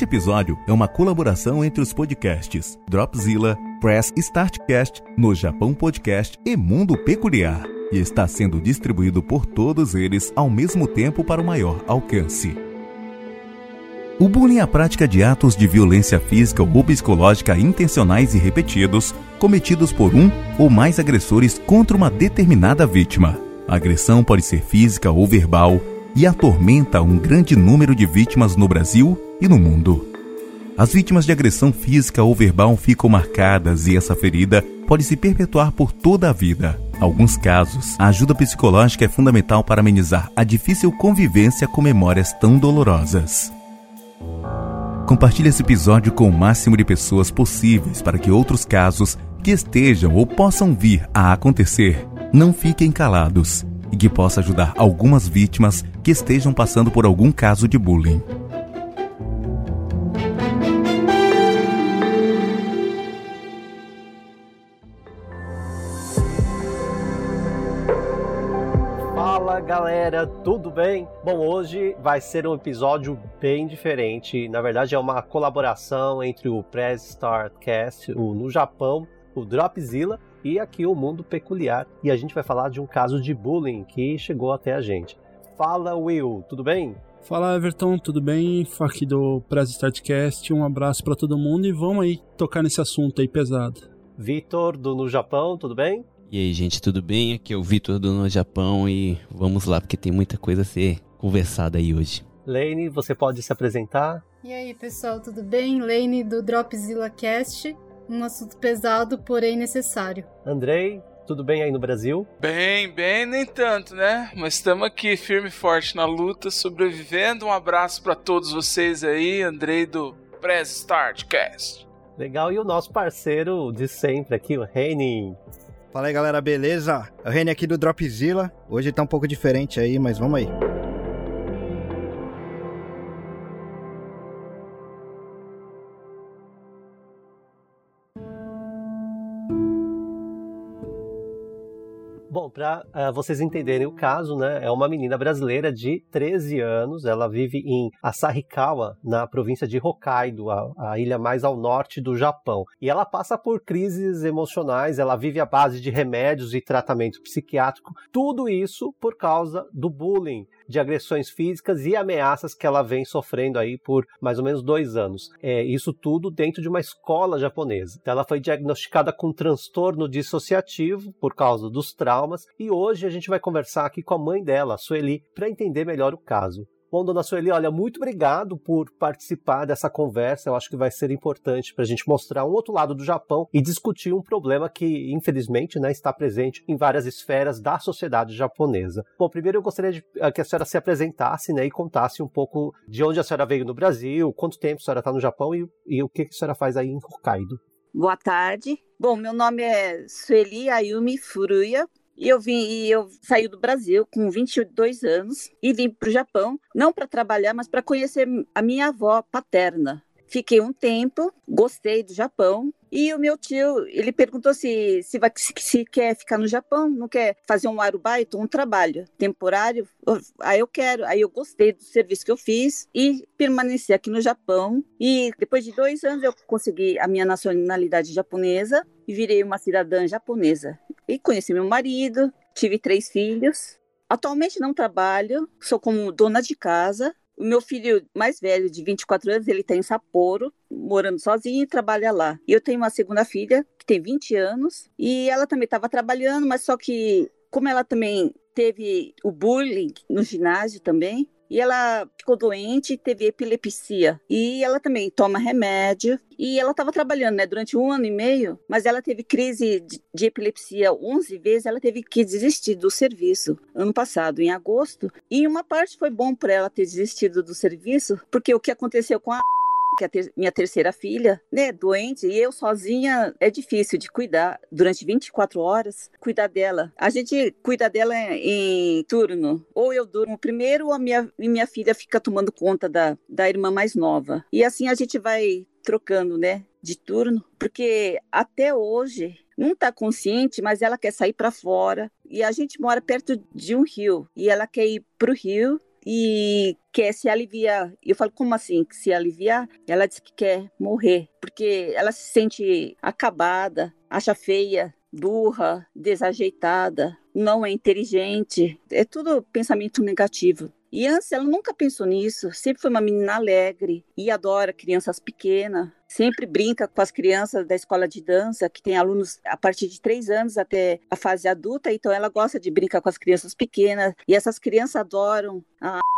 Este episódio é uma colaboração entre os podcasts Dropzilla, Press Startcast, No Japão Podcast e Mundo Peculiar e está sendo distribuído por todos eles ao mesmo tempo para o maior alcance. O bullying é a prática de atos de violência física ou psicológica intencionais e repetidos, cometidos por um ou mais agressores contra uma determinada vítima. A agressão pode ser física ou verbal e atormenta um grande número de vítimas no Brasil e no mundo. As vítimas de agressão física ou verbal ficam marcadas e essa ferida pode se perpetuar por toda a vida. Alguns casos, a ajuda psicológica é fundamental para amenizar a difícil convivência com memórias tão dolorosas. Compartilhe esse episódio com o máximo de pessoas possíveis para que outros casos que estejam ou possam vir a acontecer não fiquem calados e que possa ajudar algumas vítimas que estejam passando por algum caso de bullying. Galera, tudo bem? Bom, hoje vai ser um episódio bem diferente. Na verdade, é uma colaboração entre o Press Startcast, o no Japão, o Dropzilla e aqui o Mundo Peculiar. E a gente vai falar de um caso de bullying que chegou até a gente. Fala, Will, tudo bem? Fala Everton, tudo bem? Aqui do Press Startcast, um abraço para todo mundo e vamos aí tocar nesse assunto aí pesado. Vitor, do No Japão, tudo bem? E aí, gente, tudo bem? Aqui é o Vitor do No Japão e vamos lá, porque tem muita coisa a ser conversada aí hoje. Lane, você pode se apresentar? E aí, pessoal, tudo bem? Lane do Dropzilla Cast. Um assunto pesado, porém necessário. Andrei, tudo bem aí no Brasil? Bem, bem, nem tanto, né? Mas estamos aqui firme e forte na luta, sobrevivendo. Um abraço para todos vocês aí, Andrei do Press Start Cast. Legal, e o nosso parceiro de sempre aqui, o Henning. Fala aí galera, beleza? É o Reni aqui do Dropzilla. Hoje tá um pouco diferente aí, mas vamos aí. Para uh, eh, vocês entenderem o caso, né, é uma menina brasileira de 13 anos. Ela vive em Asahikawa, na província de Hokkaido, a, a, ilha mais ao norte do Japão. E ela passa por crises emocionais. Ela vive à base de remédios e tratamento psiquiátrico. Tudo isso por causa do bullying de agressões físicas e ameaças que ela vem sofrendo aí por mais ou menos dois anos. É, isso tudo dentro de uma escola japonesa. Então, ela foi diagnosticada com transtorno dissociativo por causa dos traumas e hoje a gente vai conversar aqui com a mãe dela, a Sueli, para entender melhor o caso. Bom, dona Sueli, olha, muito obrigado por participar dessa conversa. Eu acho que vai ser importante para a gente mostrar um outro lado do Japão e discutir um problema que, infelizmente, né, está presente em várias esferas da sociedade japonesa. Bom, primeiro eu gostaria de, eh, que a senhora se apresentasse né, e contasse um pouco de onde a senhora veio no Brasil, quanto tempo a senhora está no Japão e, e o que a senhora faz aí em Hokkaido. Boa tarde. Bom, meu nome é Sueli Ayumi Furuya, e eu vim e eu saí do Brasil com 22 anos e vim para o Japão, não para trabalhar, mas para conhecer a minha avó paterna. Fiquei um tempo, gostei do Japão. E o meu tio, ele perguntou se, se, se, se quer ficar no Japão, não quer fazer um arubaito, um trabalho temporário. Aí eu quero, aí eu gostei do serviço que eu fiz e permaneci aqui no Japão. E depois de dois anos eu consegui a minha nacionalidade japonesa e virei uma cidadã japonesa. E conheci meu marido, tive três filhos. Atualmente não trabalho, sou como dona de casa. O meu filho mais velho, de 24 anos, ele está em Sapporo, morando sozinho e trabalha lá. E eu tenho uma segunda filha, que tem 20 anos, e ela também estava trabalhando, mas só que, como ela também teve o bullying no ginásio também, e ela ficou doente, teve epilepsia. E ela também toma remédio. E ela estava trabalhando, né, durante um ano e meio, mas ela teve crise de, de epilepsia 11 vezes, ela teve que desistir do serviço ano passado, em agosto. E uma parte foi bom para ela ter desistido do serviço, porque o que aconteceu com a que é ter, minha terceira filha, né, doente, e eu sozinha é difícil de cuidar durante 24 horas, cuidar dela. A gente cuida dela em, turno. Ou eu durmo primeiro, ou a minha, minha filha fica tomando conta da, da irmã mais nova. E assim a gente vai trocando, né, de turno, porque até hoje não está consciente, mas ela quer sair para fora. E a gente mora perto de um rio e ela quer ir para o rio e quer se aliviar. Eu falo, como assim? Se aliviar? Ela diz que quer morrer, porque ela se sente acabada, acha feia, burra, desajeitada, não é inteligente. É tudo pensamento negativo. E antes ela nunca pensou nisso, sempre foi uma menina alegre e adora crianças pequenas, sempre brinca com as crianças da escola de dança, que tem alunos a partir de três anos até a fase adulta, então ela gosta de brincar com as crianças pequenas e essas crianças adoram a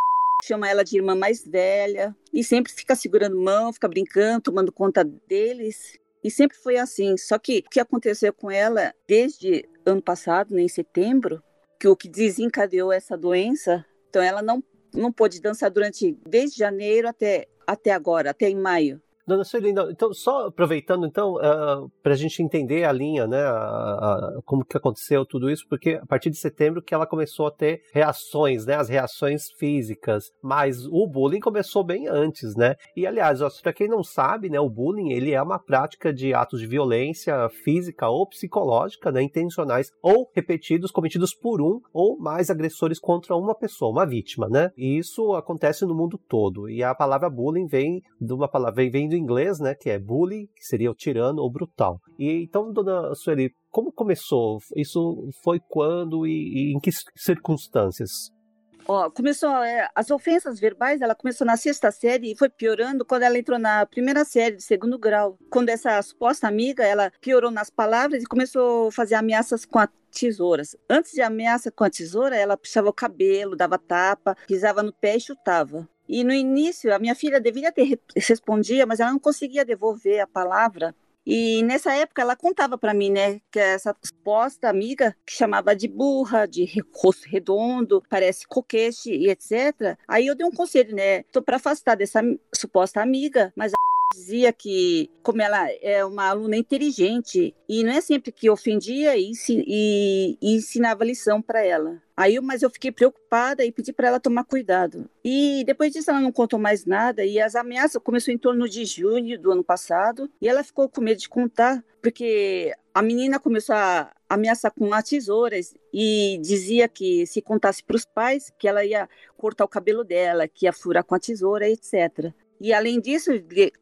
chama ela de irmã mais velha e sempre fica segurando mão, fica brincando, tomando conta deles. E sempre foi assim. Só que o que aconteceu com ela desde ano passado, né, em setembro, que o que desencadeou essa doença, então ela não não pôde dançar durante desde janeiro até até agora, até em maio. Dona Sueli, então, só aproveitando, então, uh, ah, para a gente entender a linha, né, a, a, como que aconteceu tudo isso, porque a partir de setembro que ela começou a ter reações, né, as reações físicas, mas o bullying começou bem antes, né, e aliás, para quem não sabe, né, o bullying, ele é uma prática de atos de violência física ou psicológica, né, intencionais ou repetidos, cometidos por um ou mais agressores contra uma pessoa, uma vítima, né, e isso acontece no mundo todo, e a palavra bullying vem de uma palavra, vem, vem do inglês, né, que é bully, que seria o tirano ou brutal. E então, dona Sueli, como começou? Isso foi quando e, e em que circunstâncias? Ó, começou é, as ofensas verbais, ela começou na sexta série e foi piorando quando ela entrou na primeira série de segundo grau. Quando essa suposta amiga, ela piorou nas palavras e começou a fazer ameaças com a tesouras. Antes de ameaça com a tesoura, ela puxava o cabelo, dava tapa, pisava no pé e chutava. E no início, a minha filha deveria ter respondido, mas ela não conseguia devolver a palavra. E nessa época ela contava para mim, né, que essa suposta amiga que chamava de burra, de rosto redondo, parece coquete e etc. Aí eu dei um conselho, né, tô para afastar dessa suposta amiga, mas a dizia que, como ela é uma aluna inteligente, e não é sempre que ofendia e, e, e ensinava lição para ela. Aí, mas eu fiquei preocupada e pedi para ela tomar cuidado. E depois disso ela não contou mais nada e as ameaças começou em torno de junho do ano passado e ela ficou com medo de contar porque a menina começou a ameaçar com as tesouras e dizia que se contasse para os pais que ela ia cortar o cabelo dela, que ia furar com a tesoura, etc. E além disso,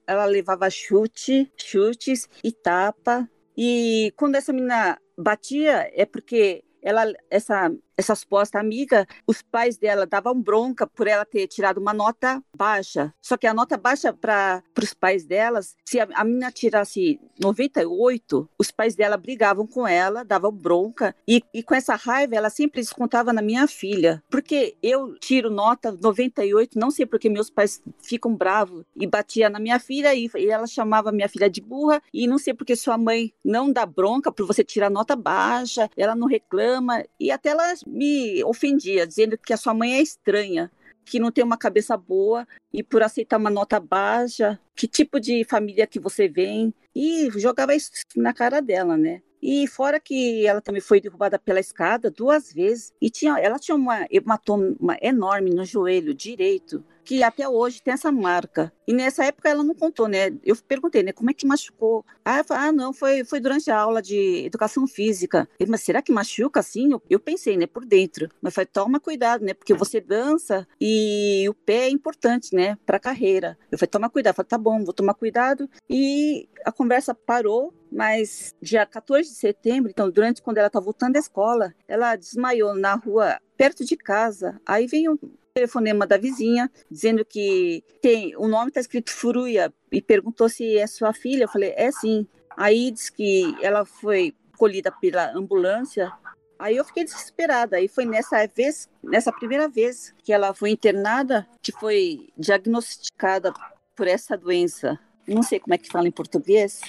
ela levava chute, chutes e tapa. E quando essa menina batia, é porque ela, essa essa suposta amiga, os pais dela davam bronca por ela ter tirado uma nota baixa. Só que a nota baixa para os pais delas, se a, a menina tirasse 98, os pais dela brigavam com ela, davam bronca. E, e com essa raiva, ela sempre descontava na minha filha. Porque eu tiro nota 98, não sei porque meus pais ficam bravos. E batia na minha filha e, e ela chamava minha filha de burra. E não sei porque sua mãe não dá bronca por você tirar nota baixa, ela não reclama. E até ela me ofendia, dizendo que a sua mãe é estranha, que não tem uma cabeça boa e por aceitar uma nota baixa, que tipo de família que você vem, e jogava isso na cara dela, né? E fora que ela também foi derrubada pela escada duas vezes e tinha, ela tinha uma hematoma enorme no joelho direito que até hoje tem essa marca. E nessa época ela não contou, né? Eu perguntei, né? Como é que machucou? Ah, falei, ah não, foi, foi durante a aula de educação física. Ele, mas será que machuca assim? Eu, pensei, né? Por dentro. Mas falei, toma cuidado, né? Porque você dança e o pé é importante, né? Pra carreira. Eu falei, toma cuidado. Falei, tá bom, vou tomar cuidado. E a conversa parou, mas dia 14 de setembro, então durante quando ela estava voltando da escola, ela desmaiou na rua perto de casa. Aí veio telefonema da vizinha dizendo que tem o nome está escrito Furuia e perguntou se é sua filha. Eu falei, é sim. Aí diz que ela foi colhida pela ambulância. Aí eu fiquei desesperada. Aí foi nessa vez, nessa primeira vez que ela foi internada, que foi diagnosticada por essa doença. Não sei como é que fala em português.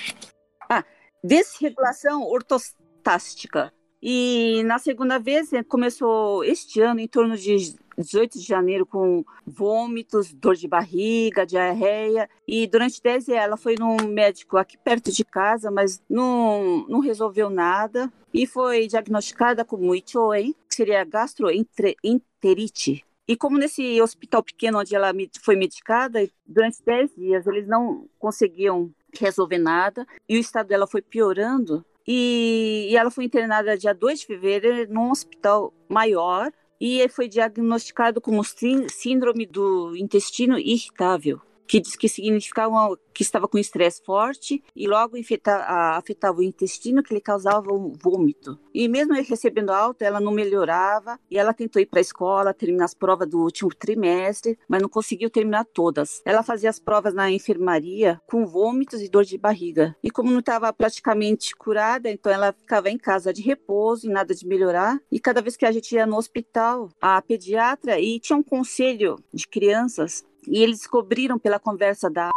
Ah, desregulação ortostástica. E na segunda vez começou este ano, em torno de 18 de janeiro com vômitos, dor de barriga, diarreia. E durante 10 dias ela foi num médico aqui perto de casa, mas não, não resolveu nada. E foi diagnosticada com Ichoen, que seria gastroenterite. E como nesse hospital pequeno onde ela foi medicada, durante 10 dias eles não conseguiam resolver nada e o estado dela foi piorando. E, e ela foi internada dia 2 de fevereiro num hospital maior e foi diagnosticado com síndrome do intestino irritável que diz que significava que estava com estresse forte e logo afetava o intestino, que lhe causava um vômito. E mesmo recebendo alta, ela não melhorava e ela tentou ir para a escola, terminar as provas do último trimestre, mas não conseguiu terminar todas. Ela fazia as provas na enfermaria com vômitos e dor de barriga. E como não estava praticamente curada, então ela ficava em casa de repouso e nada de melhorar. E cada vez que a gente ia no hospital, a pediatra e tinha um conselho de crianças e eles descobriram pela conversa da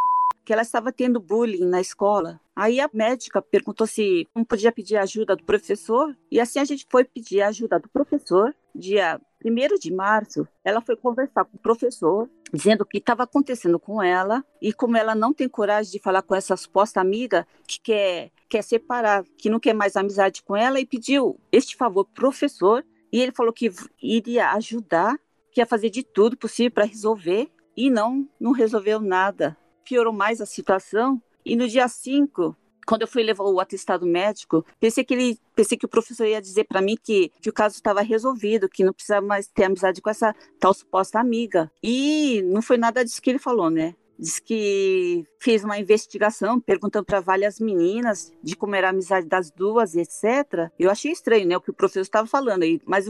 que ela estava tendo bullying na escola. Aí a médica perguntou se não podia pedir ajuda do professor, e assim a gente foi pedir ajuda do professor. Dia 1 de março, ela foi conversar com o professor, dizendo o que estava acontecendo com ela, e como ela não tem coragem de falar com essa suposta amiga que quer, quer separar, que não quer mais amizade com ela, e pediu este favor pro professor, e ele falou que iria ajudar, que ia fazer de tudo possível para resolver, e não, não resolveu nada. Piorou mais a situação. E no dia 5, quando eu fui levar o atestado médico, pensei que ele, pensei que o professor ia dizer para mim que, que o caso estava resolvido, que não precisava mais ter amizade com essa tal suposta amiga. E não foi nada disso que ele falou, né? Diz que fez uma investigação perguntando para várias meninas de como era a amizade das duas, etc. Eu achei estranho, né, o que o professor estava falando aí, mas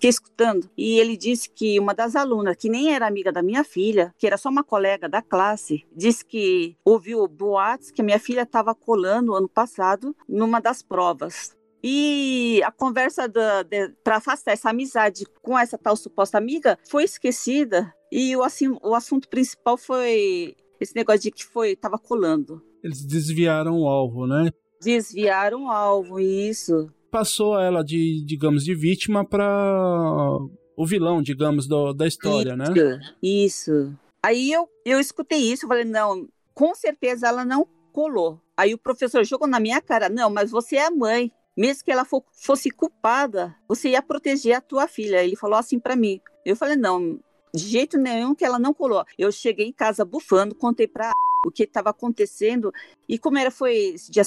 fiquei escutando. E ele disse que uma das alunas, que nem era amiga da minha filha, que era só uma colega da classe, disse que ouviu boatos que a minha filha estava colando ano passado numa das provas. E a conversa para afastar essa amizade com essa tal suposta amiga foi esquecida. E o, assim, o assunto principal foi esse negócio de que foi estava colando. Eles desviaram o alvo, né? Desviaram o alvo, isso passou ela de, digamos, de vítima para o vilão, digamos, do, da história, isso, né? Isso. Aí eu, eu escutei isso, falei, não, com certeza ela não colou. Aí o professor jogou na minha cara, não, mas você é a mãe. Mesmo que ela for, fosse culpada, você ia proteger a tua filha. Ele falou assim para mim. Eu falei, não, de jeito nenhum que ela não colou. Eu cheguei em casa bufando, contei pra o que estava acontecendo. E como era, foi dia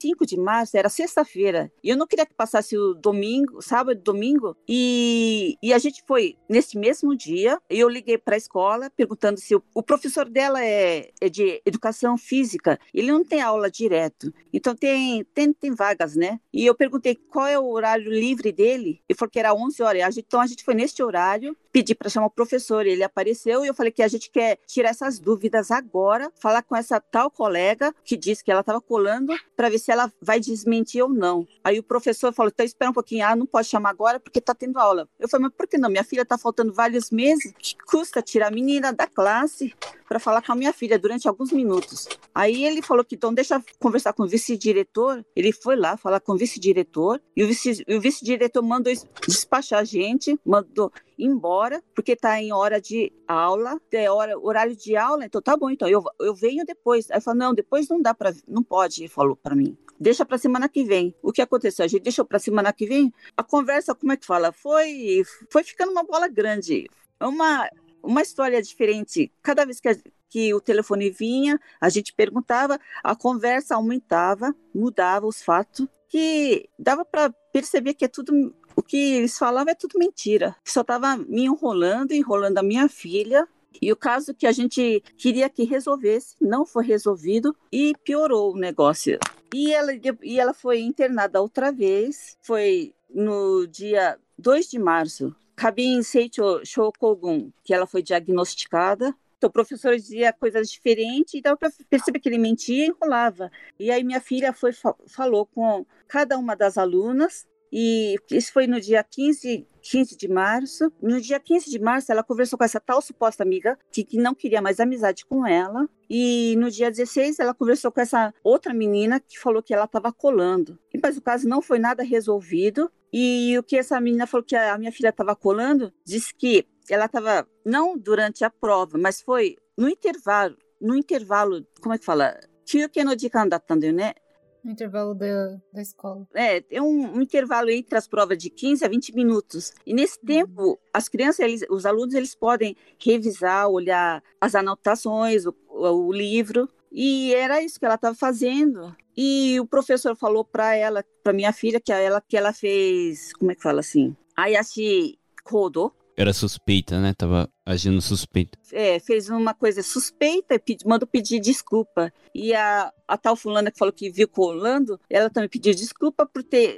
5 de março, era sexta-feira, e eu não queria que passasse o domingo, sábado, domingo, e, e a gente foi nesse mesmo dia, eu liguei para a escola perguntando se o, o professor dela é, é, de educação física, ele não tem aula direto, então tem, tem, tem vagas, né? E eu perguntei qual é o horário livre dele, e falou que era 11 horas, então a gente foi neste horário, pedi para chamar o professor, ele apareceu, e eu falei que a gente quer tirar essas dúvidas agora, falar com essa tal colega que disse que ela estava colando, para ver se se ela vai desmentir ou não. Aí o professor falou: então espera um pouquinho, ah, não pode chamar agora porque está tendo aula. Eu falei: mas por que não? Minha filha está faltando vários meses, que custa tirar a menina da classe para falar com a minha filha durante alguns minutos. Aí ele falou que então deixa conversar com o vice-diretor. Ele foi lá falar com o vice-diretor e o vice-diretor mandou despachar a gente, mandou embora, porque está em hora de aula, é hora, horário de aula, então tá bom, então eu, eu venho depois. Aí eu falo, não, depois não dá para, não pode, falou para mim. Deixa para semana que vem. O que aconteceu? A gente deixou para semana que vem. A conversa, como é que fala? Foi, foi ficando uma bola grande. Uma, uma história diferente. Cada vez que, a, que o telefone vinha, a gente perguntava, a conversa aumentava, mudava os fatos, que dava para perceber que é tudo o que eles falavam é tudo mentira. Só estava me enrolando, enrolando a minha filha. E o caso que a gente queria que resolvesse não foi resolvido e piorou o negócio. E ela, e ela foi internada outra vez, foi no dia 2 de março. Kabin Seicho Shokogun, que ela foi diagnosticada. Então, o professor dizia coisas diferentes e dava para perceber que ele mentia e enrolava. E aí minha filha foi falou com cada uma das alunas e isso foi no dia 15, 15 de março. No dia 15 de março, ela conversou com essa tal suposta amiga que, que não queria mais amizade com ela. E no dia 16, ela conversou com essa outra menina que falou que ela estava colando. Mas o caso não foi nada resolvido. E o que essa menina falou que a minha filha estava colando, disse que ela estava, não durante a prova, mas foi no intervalo. No intervalo, como é que fala? 休憩の時間だったんだよね。 No intervalo da, da escola. É, tem um, um, intervalo entre as provas de 15 a 20 minutos. E nesse uhum. tempo, as crianças, eles, os alunos, eles podem revisar, olhar as anotações, o, o livro. E era isso que ela estava fazendo. E o professor falou para ela, para minha filha, que ela, que ela fez, como é que fala assim? Ayashi kodo, Era suspeita, né? Tava agindo suspeita. é, fez uma coisa suspeita e mandou pedir desculpa. E a, a tal fulana que falou que viu colando, ela também pediu desculpa por ter.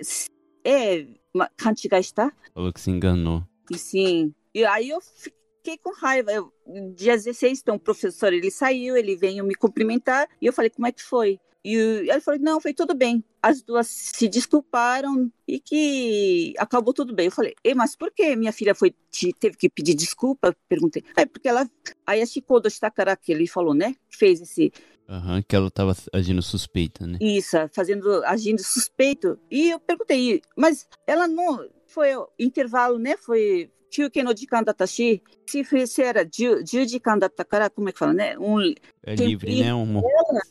É, kanchigaista? Falou que se enganou. E sim. E aí eu fiquei com raiva. Eu, dia 16, então o professor ele saiu, ele veio me cumprimentar e eu falei, como é que foi? E ele falou, não, foi tudo bem. As duas se desculparam e que acabou tudo bem. Eu falei, Ei, mas por que minha filha foi te- teve que pedir desculpa? Perguntei. É porque ela. Aí a Shikodo Shitakara, que ele falou, né? Fez esse, Aham, que ela tava agindo suspeita, né? isso, fazendo, agindo suspeito. E eu perguntei, mas ela não. Foi o intervalo, né? Foi. No jikan datashi. Se era 10 10 jikan datakara, como é que fala, né? Um, É livre, né? Um...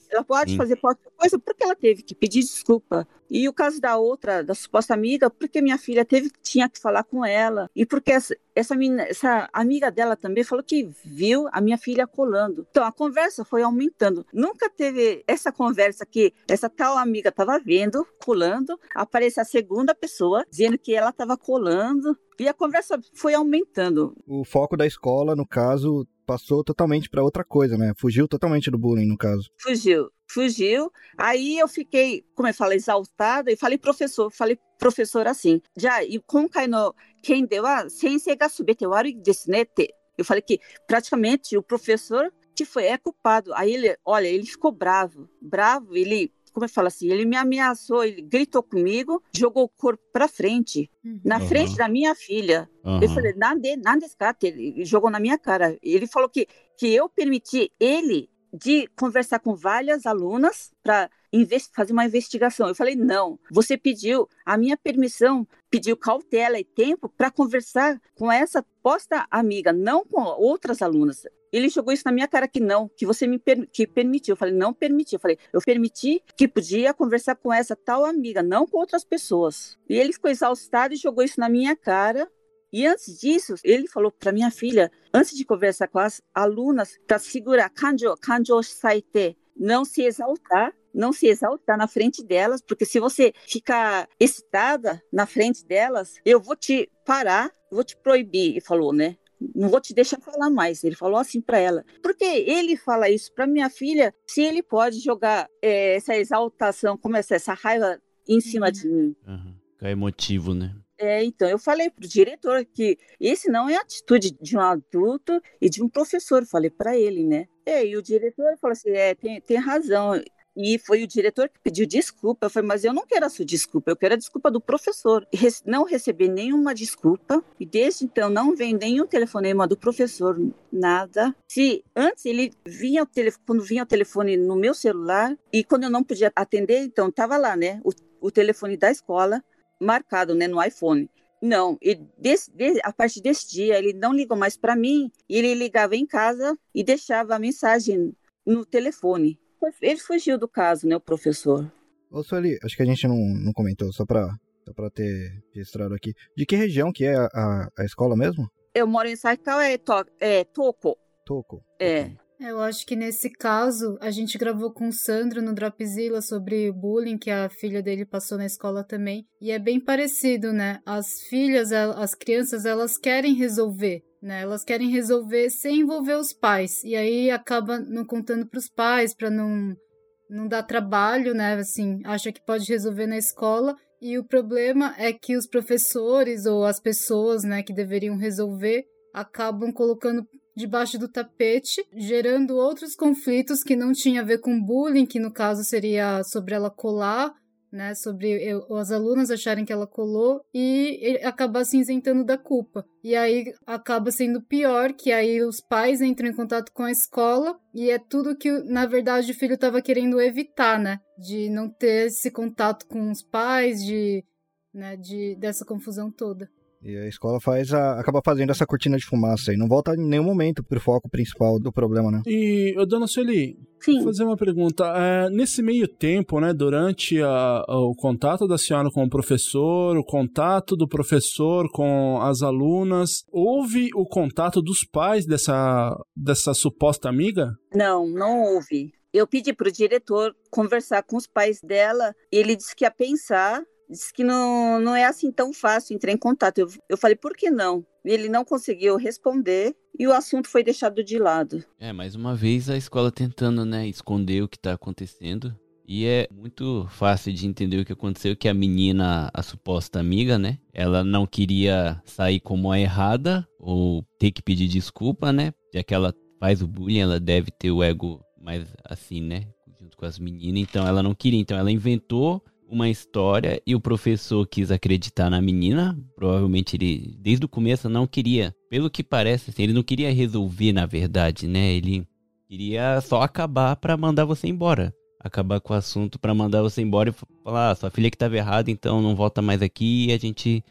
ela pode Sim. fazer qualquer coisa porque ela teve que pedir desculpa. E o caso da outra, da suposta amiga, porque minha filha teve tinha que falar com ela. E porque essa, essa, menina, essa amiga dela também falou que viu a minha filha colando. Então a conversa foi aumentando. Nunca teve essa conversa que essa tal amiga estava vendo, colando, aparece a segunda pessoa dizendo que ela estava colando. E a conversa foi aumentando. O foco da escola, no caso, passou totalmente pra outra coisa, né? Fugiu totalmente do bullying, no caso. Fugiu, fugiu. Aí eu fiquei, como eu falo, exaltada e falei professor, falei professor assim. Já, e konkai no kende wa sensei ga subete warui desu ne te. Eu falei que praticamente o professor que foi é culpado. Aí ele, olha, ele ficou bravo, bravo, ele como eu falo assim, ele me ameaçou, ele gritou comigo, jogou o corpo pra frente, na Uhum. frente da minha filha. Eu Aham. falei, desu ka? Ele jogou na minha cara. Ele falou que, que eu permiti ele de conversar com várias alunas para fazer uma investigação. Eu falei, não, você pediu a minha permissão, pediu cautela e tempo para conversar com essa posta amiga, não com outras alunas. Ele jogou isso na minha cara que não, que você me per que permitiu. Eu falei, não permiti. Eu falei, eu permiti que podia conversar com essa tal amiga, não com outras pessoas. E ele ficou exaustado e jogou isso na minha cara. E antes disso, ele falou para minha filha, antes de conversar com as alunas, para segurar kanjo, kanjo saite, não se exaltar, não se exaltar na frente delas, porque se você ficar excitada na frente delas, eu vou te parar, vou te proibir, ele falou, né? Não vou te deixar falar mais. Ele falou assim para ela. Porque ele fala isso para minha filha, se ele pode jogar eh, essa exaltação, como essa, essa raiva em cima de mim. Aham. Fica emotivo, né? É, então, eu falei pro diretor que esse não é a atitude de um adulto e de um professor, falei para ele, né? É, e o diretor falou assim, é, tem, tem razão. E foi o diretor que pediu desculpa. Eu falei, mas eu não quero a sua desculpa, eu quero a desculpa do professor. Não recebi nenhuma desculpa, e desde então não vem nenhum telefonema do professor, nada. Se antes ele vinha quando vinha o telefone no meu celular, e quando eu não podia atender, então tava lá, né? O, o telefone da escola marcado, né, no iPhone. Não, e a partir desse dia ele não ligou mais para mim, e ele ligava em casa e deixava a mensagem no telefone. Ele fugiu do caso, né, o professor. Ô, Sueli, acho que a gente não, não comentou, só pra, só pra ter registrado aqui. De que região que é a, a, a escola mesmo? Eu moro em Saikawa, é, to, é Toko. Toco. É. Eu acho que nesse caso, a gente gravou com o Sandro no Dropzilla sobre o bullying que a filha dele passou na escola também. E é bem parecido, né? As filhas, as crianças, elas querem resolver, né? Elas querem resolver sem envolver os pais. E aí acaba não contando pros pais, pra não, não dar trabalho, né? Assim, acha que pode resolver na escola. E o problema é que os professores ou as pessoas, né, que deveriam resolver, acabam colocando debaixo do tapete, gerando outros conflitos que não tinha a ver com bullying, que no caso seria sobre ela colar, né, sobre eu- as alunas acharem que ela colou e acabar se isentando da culpa. E aí acaba sendo pior, que aí os pais entram em contato com a escola e é tudo que, na verdade, o filho estava querendo evitar, né, de não ter esse contato com os pais, de, né, de dessa confusão toda. E a escola faz a, acaba fazendo essa cortina de fumaça e não volta em nenhum momento pro foco principal do problema, né? E, ô, dona Sueli, Sim. vou fazer uma pergunta. É, nesse meio tempo, né, durante a- o contato da senhora com o professor, o contato do professor com as alunas, houve o contato dos pais dessa, dessa suposta amiga? Não, não houve. Eu pedi para o diretor conversar com os pais dela. Ele disse que ia pensar disse que não, não é assim tão fácil entrar em contato. Eu, eu falei, por que não? Ele não conseguiu responder e o assunto foi deixado de lado. É, mais uma vez a escola tentando, né, esconder o que tá acontecendo. E é muito fácil de entender o que aconteceu, que a menina, a suposta amiga, né? Ela não queria sair como a errada ou ter que pedir desculpa, né? Já que ela faz o bullying, ela deve ter o ego mais assim, né? Junto com as meninas. Então ela não queria. Então ela inventou uma história e o professor quis acreditar na menina. Provavelmente ele, desde o começo, não queria. Pelo que parece, assim, ele não queria resolver, na verdade, né? Ele queria só acabar para mandar você embora acabar com o assunto para mandar você embora e falar, ah, sua filha que estava errada, então não volta mais aqui e a gente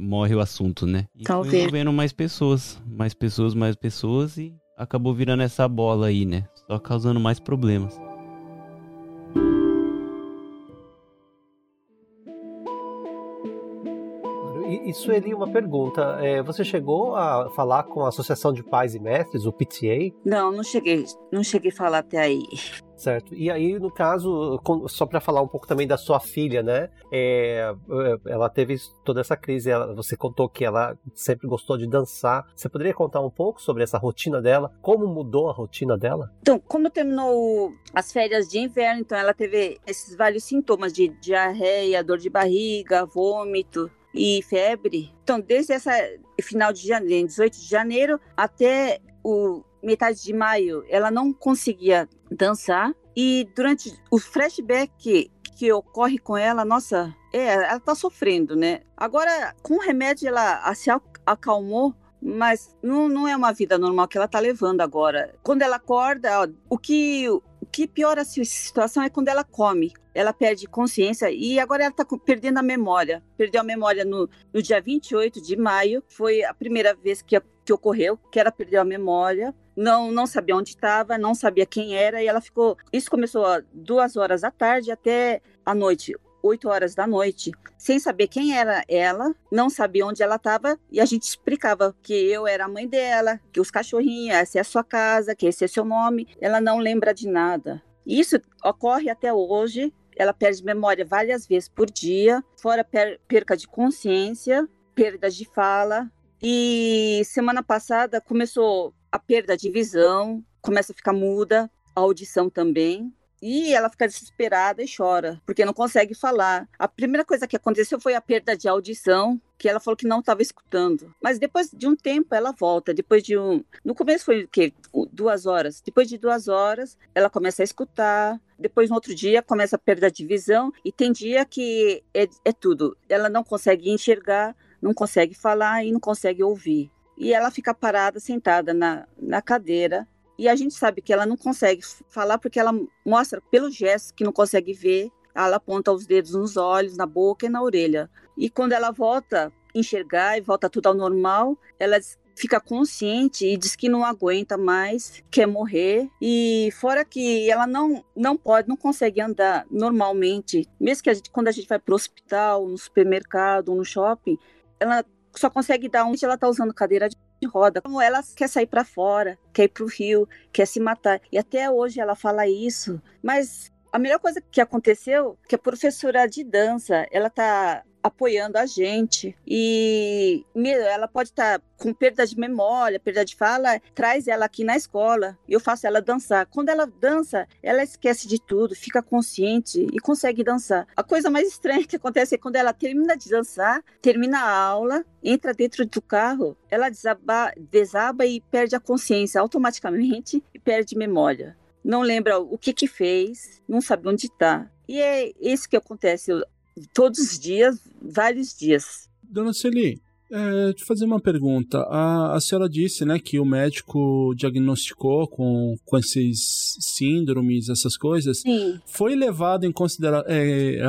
morre o assunto, né? E Talvez. foi envolvendo mais pessoas, mais pessoas, mais pessoas e acabou virando essa bola aí, né? Só causando mais problemas. Isso é uma pergunta. É, você chegou a falar com a Associação de Pais e Mestres, o PTA? Não, não cheguei, não cheguei a falar até aí. Certo. E aí, no caso, só para falar um pouco também da sua filha, né? É, é, ela teve toda essa crise. Ela, você contou que ela sempre gostou de dançar. Você poderia contar um pouco sobre essa rotina dela? Como mudou a rotina dela? Então, quando terminou as férias de inverno, então ela teve esses vários sintomas de diarreia, dor de barriga, vômito e febre. Então, desde essa final de janeiro, 18 de janeiro, até o metade de maio, ela não conseguia dançar. E durante o flashback que, ocorre com ela, nossa, é, ela tá sofrendo, né? Agora, com o remédio, ela se acalmou, mas não, não é uma vida normal que ela tá levando agora. Quando ela acorda, ó, o que que piora a situação é quando ela come. Ela perde consciência e agora ela está perdendo a memória. Perdeu a memória no, no dia 28 de maio. Foi a primeira vez que, que ocorreu que ela perdeu a memória. Não, não sabia onde estava, não sabia quem era e ela ficou. Isso começou duas horas da tarde até a noite. 8 horas da noite, sem saber quem era ela, não sabia onde ela estava, e a gente explicava que eu era a mãe dela, que os cachorrinhos, essa é a sua casa, que esse é seu nome. Ela não lembra de nada. Isso ocorre até hoje. Ela perde memória várias vezes por dia, fora per perca de consciência, perda de fala. E semana passada começou a perda de visão, começa a ficar muda, a audição também. E ela fica desesperada e chora, porque não consegue falar. A primeira coisa que aconteceu foi a perda de audição, que ela falou que não estava escutando. Mas depois de um tempo ela volta. Depois de um. No começo foi o quê? Duas horas. Depois de duas horas, ela começa a escutar. Depois, no outro dia, começa a perda de visão. E tem dia que é, é tudo. Ela não consegue enxergar, não consegue falar e não consegue ouvir. E ela fica parada, sentada na, na cadeira, e a gente sabe que ela não consegue falar porque ela mostra pelo gesto que não consegue ver. Ela aponta os dedos nos olhos, na boca e na orelha. E quando ela volta a enxergar e volta tudo ao normal, ela fica consciente e diz que não aguenta mais, quer morrer. E fora que ela não, não pode, não consegue andar normalmente. Mesmo que a gente, quando a gente vai para o hospital, no supermercado, no shopping, ela só consegue dar onde ela está usando cadeira de roda. Como ela quer sair para fora, quer ir para o rio, quer se matar. E até hoje ela fala isso. Mas a melhor coisa que aconteceu que a professora de dança, ela tá apoiando a gente. E ela pode estar tá com perda de memória, perda de fala, traz ela aqui na escola e eu faço ela dançar. Quando ela dança, ela esquece de tudo, fica consciente e consegue dançar. A coisa mais estranha que acontece é quando ela termina de dançar, termina a aula, entra dentro do carro, ela desaba, desaba e perde a consciência automaticamente e perde memória. Não lembra o que que fez, não sabe onde está. E é isso que acontece todos os dias, vários dias. Dona Celi, é, te fazer uma pergunta. A, a senhora disse né, que o médico diagnosticou com, com esses síndromes, essas coisas. Sim. Foi levado em consideração é,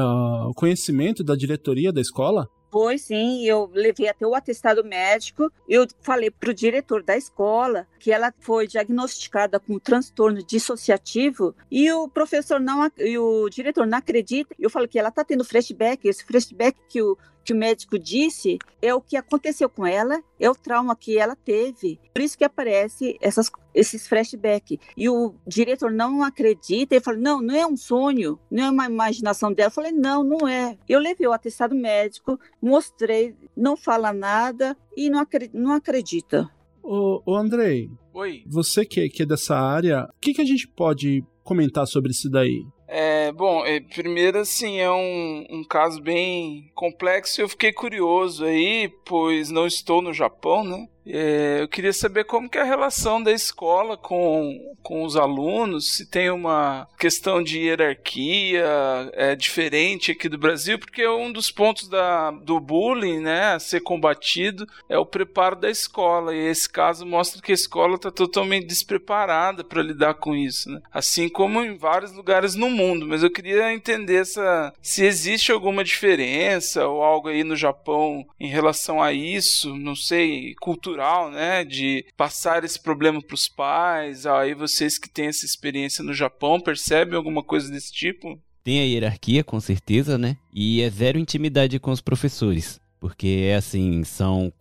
o conhecimento da diretoria da escola? Foi, sim. Eu levei até o atestado médico. Eu falei para o diretor da escola que ela foi diagnosticada com transtorno dissociativo e o professor não, e o diretor não acredita. Eu falei que ela está tendo flashback. Esse flashback que o que o médico disse é o que aconteceu com ela, é o trauma que ela teve. Por isso que aparece essas, esses flashbacks. E o diretor não acredita, ele fala: não, não é um sonho, não é uma imaginação dela. Eu falei: não, não é. Eu levei o atestado médico, mostrei, não fala nada e não, acredita. Não acredita. Ô, ô Andrei, Oi. você que, que é dessa área, o que, que a gente pode comentar sobre isso daí? É, bom, é, primeiro assim, é um, um caso bem complexo e eu fiquei curioso aí, pois não estou no Japão, né? É, eu queria saber como que é a relação da escola com, com os alunos, se tem uma questão de hierarquia é, diferente aqui do Brasil, porque um dos pontos da, do bullying né, a ser combatido é o preparo da escola, e esse caso mostra que a escola está totalmente despreparada para lidar com isso, né? assim como em vários lugares no mundo, mas eu queria entender essa, se existe alguma diferença ou algo aí no Japão em relação a isso, não sei, cultura cultural, né, de passar esse problema para os pais. Aí vocês que têm essa experiência no Japão percebem alguma coisa desse tipo? Tem a hierarquia, com certeza, né? E é zero intimidade com os professores. Porque é assim, são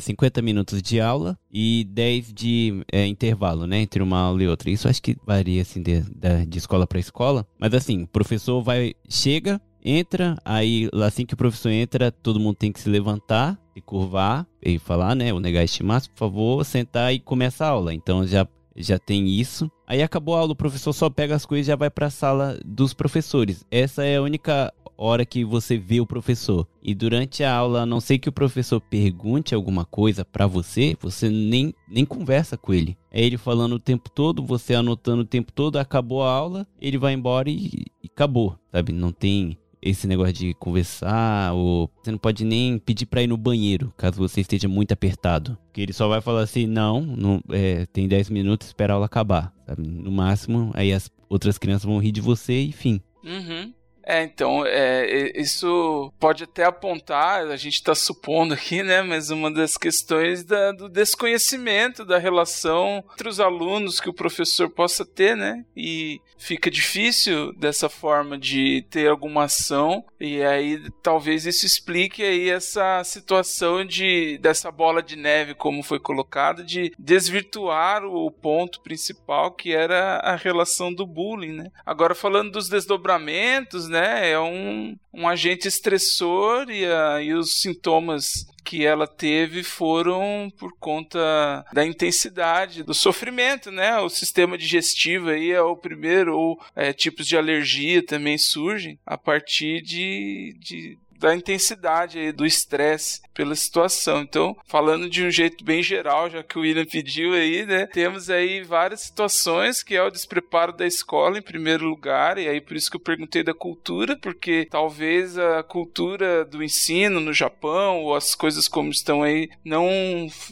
50 minutos de aula e 10 de é, intervalo, né? Entre uma aula e outra. Isso acho que varia assim de, de escola para escola. Mas assim, o professor vai. chega, entra, aí assim que o professor entra, todo mundo tem que se levantar, se curvar e falar, né, o negar estimar, por favor, sentar e começa a aula. Então já já tem isso. Aí acabou a aula, o professor só pega as coisas e já vai para a sala dos professores. Essa é a única hora que você vê o professor. E durante a aula, a não sei que o professor pergunte alguma coisa para você, você nem, nem conversa com ele. É ele falando o tempo todo, você anotando o tempo todo, acabou a aula, ele vai embora e, e acabou, sabe? Não tem esse negócio de conversar, ou você não pode nem pedir para ir no banheiro, caso você esteja muito apertado. Que ele só vai falar assim, não, não é, tem 10 minutos, espera a aula acabar. Sabe? No máximo, aí as outras crianças vão rir de você e fim. Uhum. É, então, é, isso pode até apontar, a gente está supondo aqui, né, mas uma das questões da, do desconhecimento da relação entre os alunos que o professor possa ter, né, e fica difícil dessa forma de ter alguma ação, e aí talvez isso explique aí essa situação de dessa bola de neve, como foi colocado, de desvirtuar o ponto principal que era a relação do bullying, né. Agora, falando dos desdobramentos, né, né? É um, um agente estressor e, a, e os sintomas que ela teve foram por conta da intensidade do sofrimento, né? O sistema digestivo aí é o primeiro, ou é, tipos de alergia também surgem a partir de, de da intensidade aí, do estresse pela situação. Então, falando de um jeito bem geral, já que o William pediu aí, né? Temos aí várias situações que é o despreparo da escola em primeiro lugar, e aí por isso que eu perguntei da cultura, porque talvez a cultura do ensino no Japão, ou as coisas como estão aí, não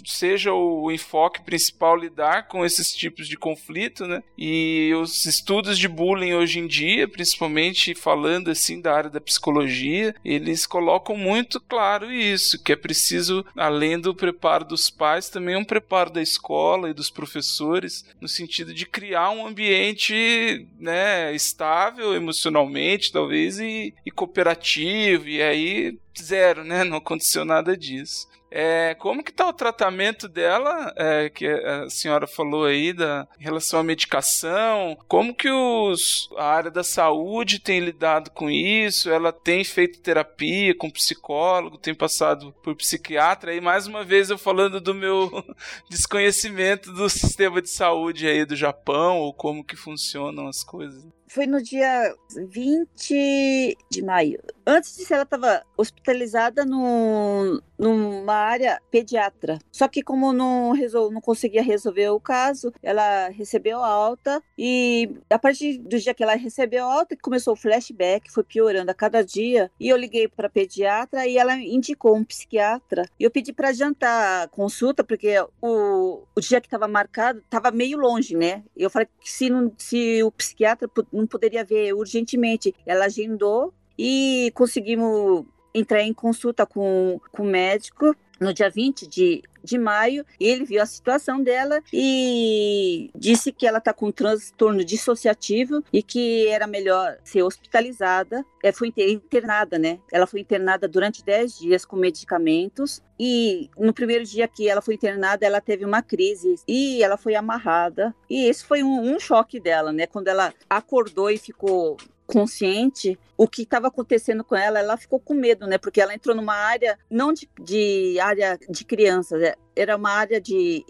seja o enfoque principal lidar com esses tipos de conflito, né? E os estudos de bullying hoje em dia, principalmente falando assim da área da psicologia, eles eles colocam muito claro isso, que é preciso, além do preparo dos pais, também um preparo da escola e dos professores, no sentido de criar um ambiente né, estável emocionalmente, talvez, e, e cooperativo, e aí zero, né? Não aconteceu nada disso. É, como que tá o tratamento dela, é, que a senhora falou aí, da, em relação à medicação? Como que os, a área da saúde tem lidado com isso? Ela tem feito terapia com psicólogo, tem passado por psiquiatra? E mais uma vez eu falando do meu desconhecimento do sistema de saúde aí do Japão, ou como que funcionam as coisas foi no dia 20 de maio. Antes disso, ela estava hospitalizada no, numa área pediatra. Só que como não, resol, não conseguia resolver o caso, ela recebeu alta e a partir do dia que ela recebeu alta, começou o flashback, foi piorando a cada dia. E eu liguei para pediatra e ela indicou um psiquiatra. E eu pedi para adiantar a consulta, porque o, o dia que estava marcado estava meio longe, né? Eu falei que se, não, se o psiquiatra não poderia ver urgentemente. Ela agendou e conseguimos entrar em consulta com, com o médico no dia 20 de, de maio, ele viu a situação dela e disse que ela está com transtorno dissociativo e que era melhor ser hospitalizada. É, foi internada, né? Ela foi internada durante 10 dias com medicamentos e no primeiro dia que ela foi internada, ela teve uma crise e ela foi amarrada. E esse foi um, um choque dela, né? Quando ela acordou e ficou consciente o que estava acontecendo com ela, ela ficou com medo, né? Porque ela entrou numa área não de, de área de crianças, é, era uma área de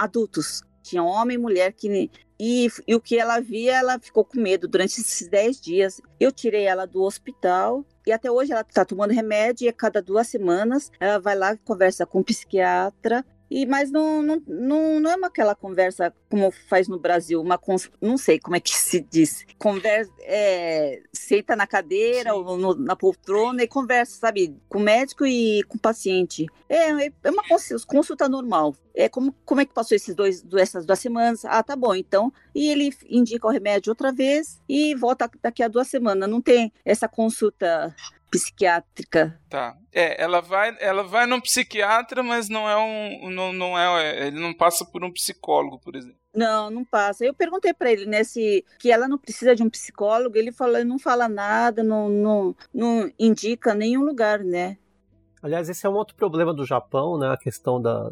adultos. Tinha homem e mulher que e, e, o que ela via, ela ficou com medo durante esses 10 dias. Eu tirei ela do hospital e até hoje ela está tomando remédio e a cada duas semanas ela vai lá conversa com o psiquiatra e, mas não, não, não, não é uma, aquela conversa como faz no Brasil, uma não sei como é que se diz. Conversa, é, senta na cadeira Sim. ou no, na poltrona e conversa, sabe, com o médico e com o paciente. É, é uma consulta normal. É como, como é que passou esses dois, essas duas semanas? Ah, tá bom, então. E ele indica o remédio outra vez e volta daqui a duas semanas. Não tem essa consulta psiquiátrica. Tá. É, ela vai, ela vai num psiquiatra, mas não é um, não, não é, ele não passa por um psicólogo, por exemplo. Não, não passa. Eu perguntei para ele, né, se que ela não precisa de um psicólogo. Ele falou, não fala nada, não, não, não indica nenhum lugar, né? Aliás, esse é um outro problema do Japão, né? A questão da.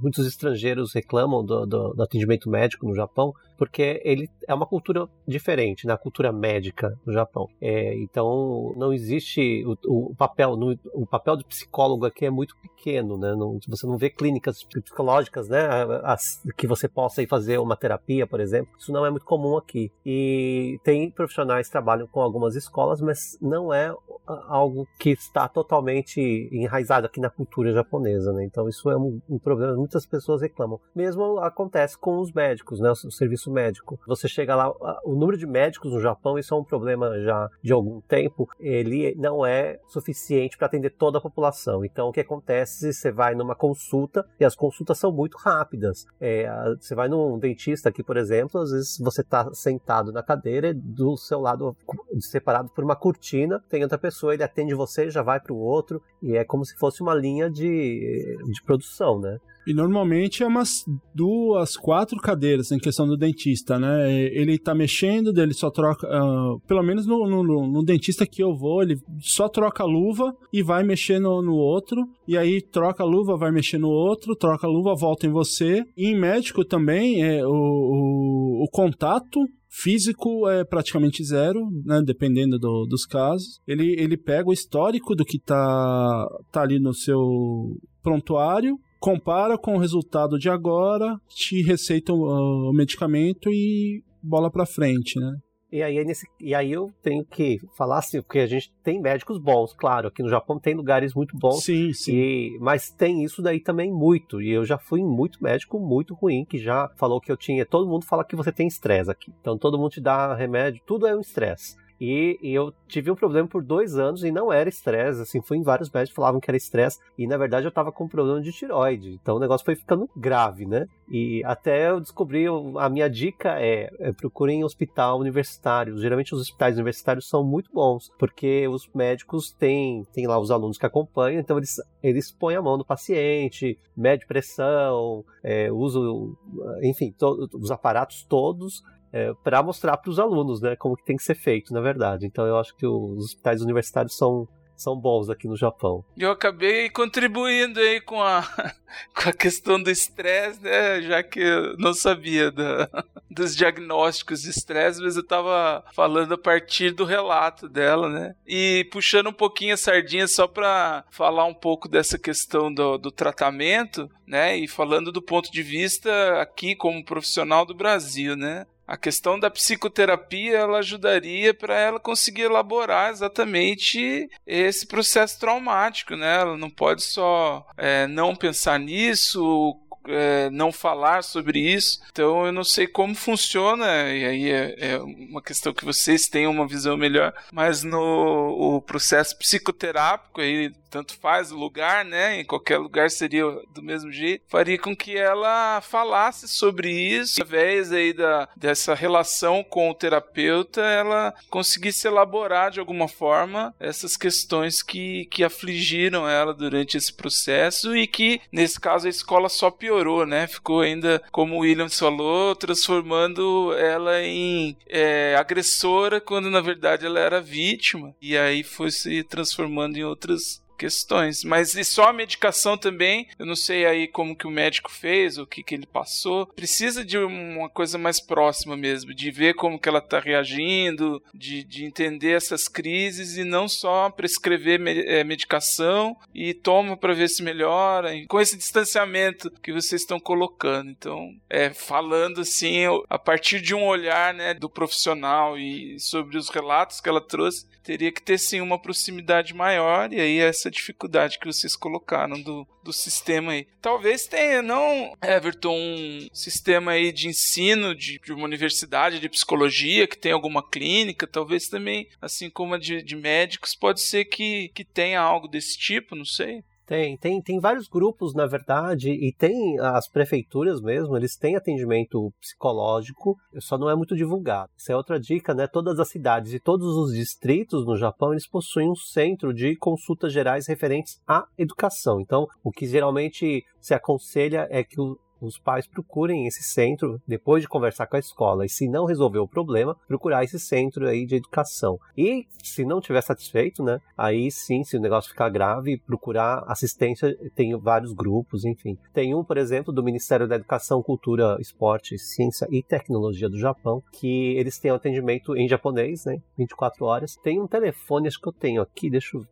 Muitos estrangeiros reclamam do, do, do atendimento médico no Japão, porque ele é uma cultura diferente, na cultura médica no Japão. É, então, não existe o, o papel, no, o papel de psicólogo aqui é muito pequeno, né? Não, você não vê clínicas psicológicas, né? As, que você possa ir fazer uma terapia, por exemplo. Isso não é muito comum aqui. E tem profissionais que trabalham com algumas escolas, mas não é algo que está totalmente enraizado aqui na cultura japonesa, né? Então isso é um, um problema, muitas pessoas reclamam. Mesmo acontece com os médicos, né? O serviço médico. Você chega lá, o número de médicos no Japão, isso é um problema já de algum tempo, ele não é suficiente para atender toda a população. Então o que acontece, você vai numa consulta e as consultas são muito rápidas. É, você vai num dentista aqui, por exemplo, às vezes você está sentado na cadeira, do seu lado separado por uma cortina, tem outra pessoa, ele atende você, já vai para o outro e é como se fosse uma linha de, de produção, né? E normalmente é umas duas, quatro cadeiras em questão do dentista, né? Ele tá mexendo, ele só troca. Uh, pelo menos no, no, no, dentista que eu vou, ele só troca a luva e vai mexer no, no outro. E aí troca a luva, vai mexer no outro, troca a luva, volta em você. E em médico também, é, o, o, o contato Físico é praticamente zero, né, dependendo do, dos casos. Ele, ele pega o histórico do que tá, tá ali no seu prontuário, compara com o resultado de agora, te receita o, o medicamento e bola para frente, né? E aí, nesse, e aí eu tenho que falar assim, porque a gente tem médicos bons, claro, aqui no Japão tem lugares muito bons. Sim, sim. E, mas tem isso daí também muito. E eu já fui muito médico muito ruim, que já falou que eu tinha. Todo mundo fala que você tem estresse aqui. Então todo mundo te dá remédio, tudo é um estresse. E, e, eu tive um problema por dois anos e não era estresse, assim, fui em vários médicos falavam que era estresse e na verdade eu tava com um problema de tiroide, então o negócio foi ficando grave, né? E até eu descobri, a minha dica é, é procurem hospital universitário, geralmente os hospitais universitários são muito bons, porque os médicos têm, têm lá os alunos que acompanham, então eles, eles põem a mão no paciente, mede pressão, é, usam, enfim, to, os aparatos todos é, para mostrar para os alunos, né, como que tem que ser feito, na verdade. Então eu acho que os hospitais universitários são são bons aqui no Japão. Eu acabei contribuindo aí com a, com a questão do estresse, né? Já que eu não sabia da, dos diagnósticos de estresse, mas eu estava falando a partir do relato dela, né? E puxando um pouquinho a sardinha só para falar um pouco dessa questão do, do tratamento, né? E falando do ponto de vista aqui como profissional do Brasil, né? A questão da psicoterapia ela ajudaria para ela conseguir elaborar exatamente esse processo traumático, né? Ela não pode só é, não pensar nisso, é, não falar sobre isso. Então eu não sei como funciona, e aí é, é, uma questão que vocês tenham uma visão melhor, mas no o processo psicoterápico, aí tanto faz o lugar, né? Em qualquer lugar seria do mesmo jeito, faria com que ela falasse sobre isso, através aí da, dessa relação com o terapeuta, ela conseguisse elaborar de alguma forma essas questões que, que afligiram ela durante esse processo e que, nesse caso, a escola só piorou, né? Ficou ainda, como o Williams falou, transformando ela em é, agressora quando na verdade ela era vítima. E aí foi se transformando em outras questões. Mas e só a medicação também, eu não sei aí como que o médico fez, o que que ele passou. Precisa de uma coisa mais próxima mesmo, de ver como que ela está reagindo, de, de entender essas crises e não só prescrever me, é, medicação e toma para ver se melhora, com esse distanciamento que vocês estão colocando. Então, é, falando assim, a partir de um olhar né, do profissional e sobre os relatos que ela trouxe, teria que ter sim uma proximidade maior, e aí essa dificuldade que vocês colocaram do, do sistema aí. Talvez tenha, não, Everton, um sistema aí de ensino de, de uma universidade de psicologia que tem alguma clínica, talvez também, assim como a de, de médicos, pode ser que, que tenha algo desse tipo, não sei. Tem, tem, tem vários grupos, na verdade, e tem as prefeituras mesmo, eles têm atendimento psicológico, só não é muito divulgado. Isso é outra dica, né? Todas as cidades e todos os distritos no Japão, eles possuem um centro de consultas gerais referentes à educação. Então, o que geralmente se aconselha é que o, os pais procurem esse centro depois de conversar com a escola e se não resolver o problema, procurar esse centro aí de educação. E se não tiver satisfeito, né, aí sim, se o negócio ficar grave, procurar assistência, tem vários grupos, enfim. Tem um, por exemplo, do Ministério da Educação, Cultura, Esporte, Ciência e Tecnologia do Japão, que eles têm atendimento em japonês, né, 24 horas. Tem um telefone, acho que eu tenho aqui, deixa eu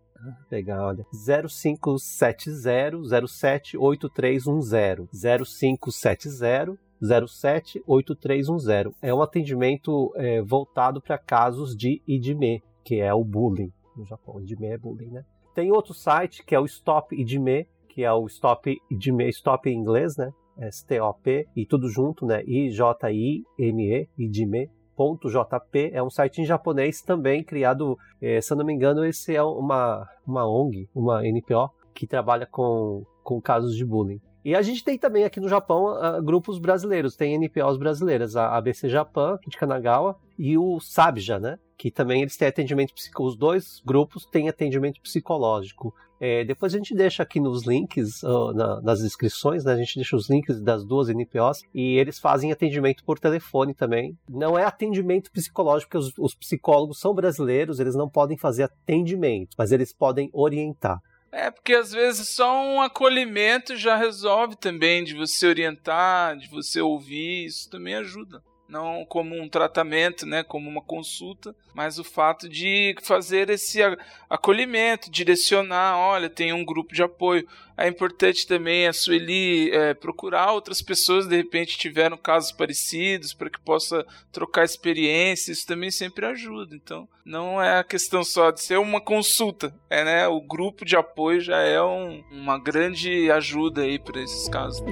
pegar, olha. 0570 078310. 0570 078310. É um atendimento é, voltado para casos de IDME, que é o bullying no Japão. IDME é bullying, né? Tem outro site que é o Stop IDME, que é o Stop IDME, Stop em inglês, né? S-T-O-P e tudo junto, né? I-J-I-M-E, IDME .jp é um site em japonês também criado, eh, se eu não me engano, esse é uma, uma ONG, uma NPO, que trabalha com, com casos de bullying. E a gente tem também aqui no Japão uh, grupos brasileiros, tem NPOs brasileiras, a ABC Japan, de Kanagawa, e o Sabja, né? Que também eles têm atendimento. Os dois grupos têm atendimento psicológico. É, depois a gente deixa aqui nos links, uh, na, nas descrições, né? A gente deixa os links das duas NPOs e eles fazem atendimento por telefone também. Não é atendimento psicológico, porque os, os psicólogos são brasileiros, eles não podem fazer atendimento, mas eles podem orientar. É, porque às vezes só um acolhimento já resolve também, de você orientar, de você ouvir, isso também ajuda não como um tratamento, né, como uma consulta, mas o fato de fazer esse acolhimento, direcionar, olha, tem um grupo de apoio. É importante também a Sueli é, procurar outras pessoas, de repente tiveram casos parecidos, para que possa trocar experiências, isso também sempre ajuda. Então, não é a questão só de ser uma consulta, é né, o grupo de apoio já é um, uma grande ajuda aí para esses casos.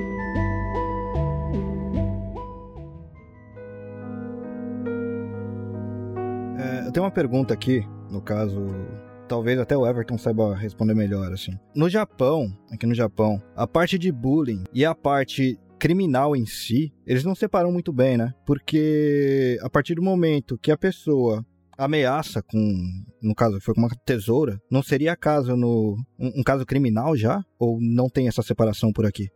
Tenho uma pergunta aqui, no caso, talvez até o Everton saiba responder melhor, assim. No Japão, aqui no Japão, a parte de bullying e a parte criminal em si, eles não separam muito bem, né? Porque a partir do momento que a pessoa ameaça com, no caso, foi com uma tesoura, não seria caso no um, um caso criminal já ou não tem essa separação por aqui?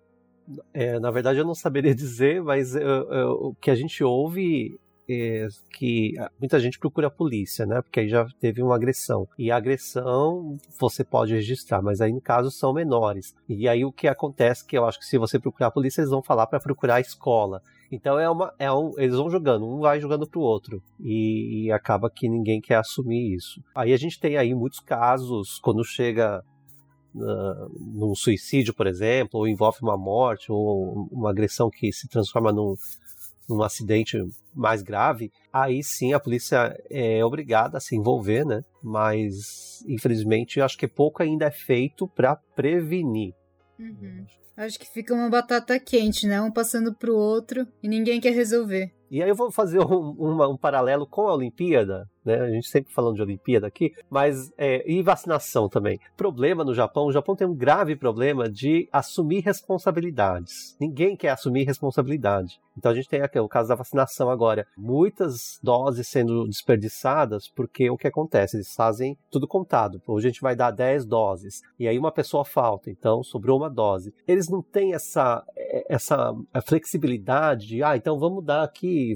É, na verdade eu não saberia dizer, mas eu, eu, o que a gente ouve é, que muita gente procura a polícia, né? Porque aí já teve uma agressão. E a agressão você pode registrar, mas aí no caso são menores. E aí o que acontece que eu acho que se você procurar a polícia, eles vão falar para procurar a escola. Então é uma, é um, eles vão jogando, um vai jogando pro outro e, e acaba que ninguém quer assumir isso. Aí a gente tem aí muitos casos quando chega Uh, num suicídio, por exemplo, ou envolve uma morte, ou uma agressão que se transforma num, num acidente mais grave, aí sim a polícia é obrigada a se envolver, né? Mas infelizmente eu acho que pouco ainda é feito para prevenir. Uhum. Acho que fica uma batata quente, né? Um passando pro outro e ninguém quer resolver. E aí eu vou fazer um, um paralelo com a Olimpíada, né? A gente sempre falando de Olimpíada aqui, mas é, e vacinação também. Problema no Japão, o Japão tem um grave problema de assumir responsabilidades. Ninguém quer assumir responsabilidade. Então a gente tem aqui o caso da vacinação agora. Muitas doses sendo desperdiçadas porque o que acontece? Eles fazem tudo contado. Hoje a gente vai dar 10 doses e aí uma pessoa falta, então sobrou uma dose. Eles não têm essa, essa flexibilidade de, ah, então vamos dar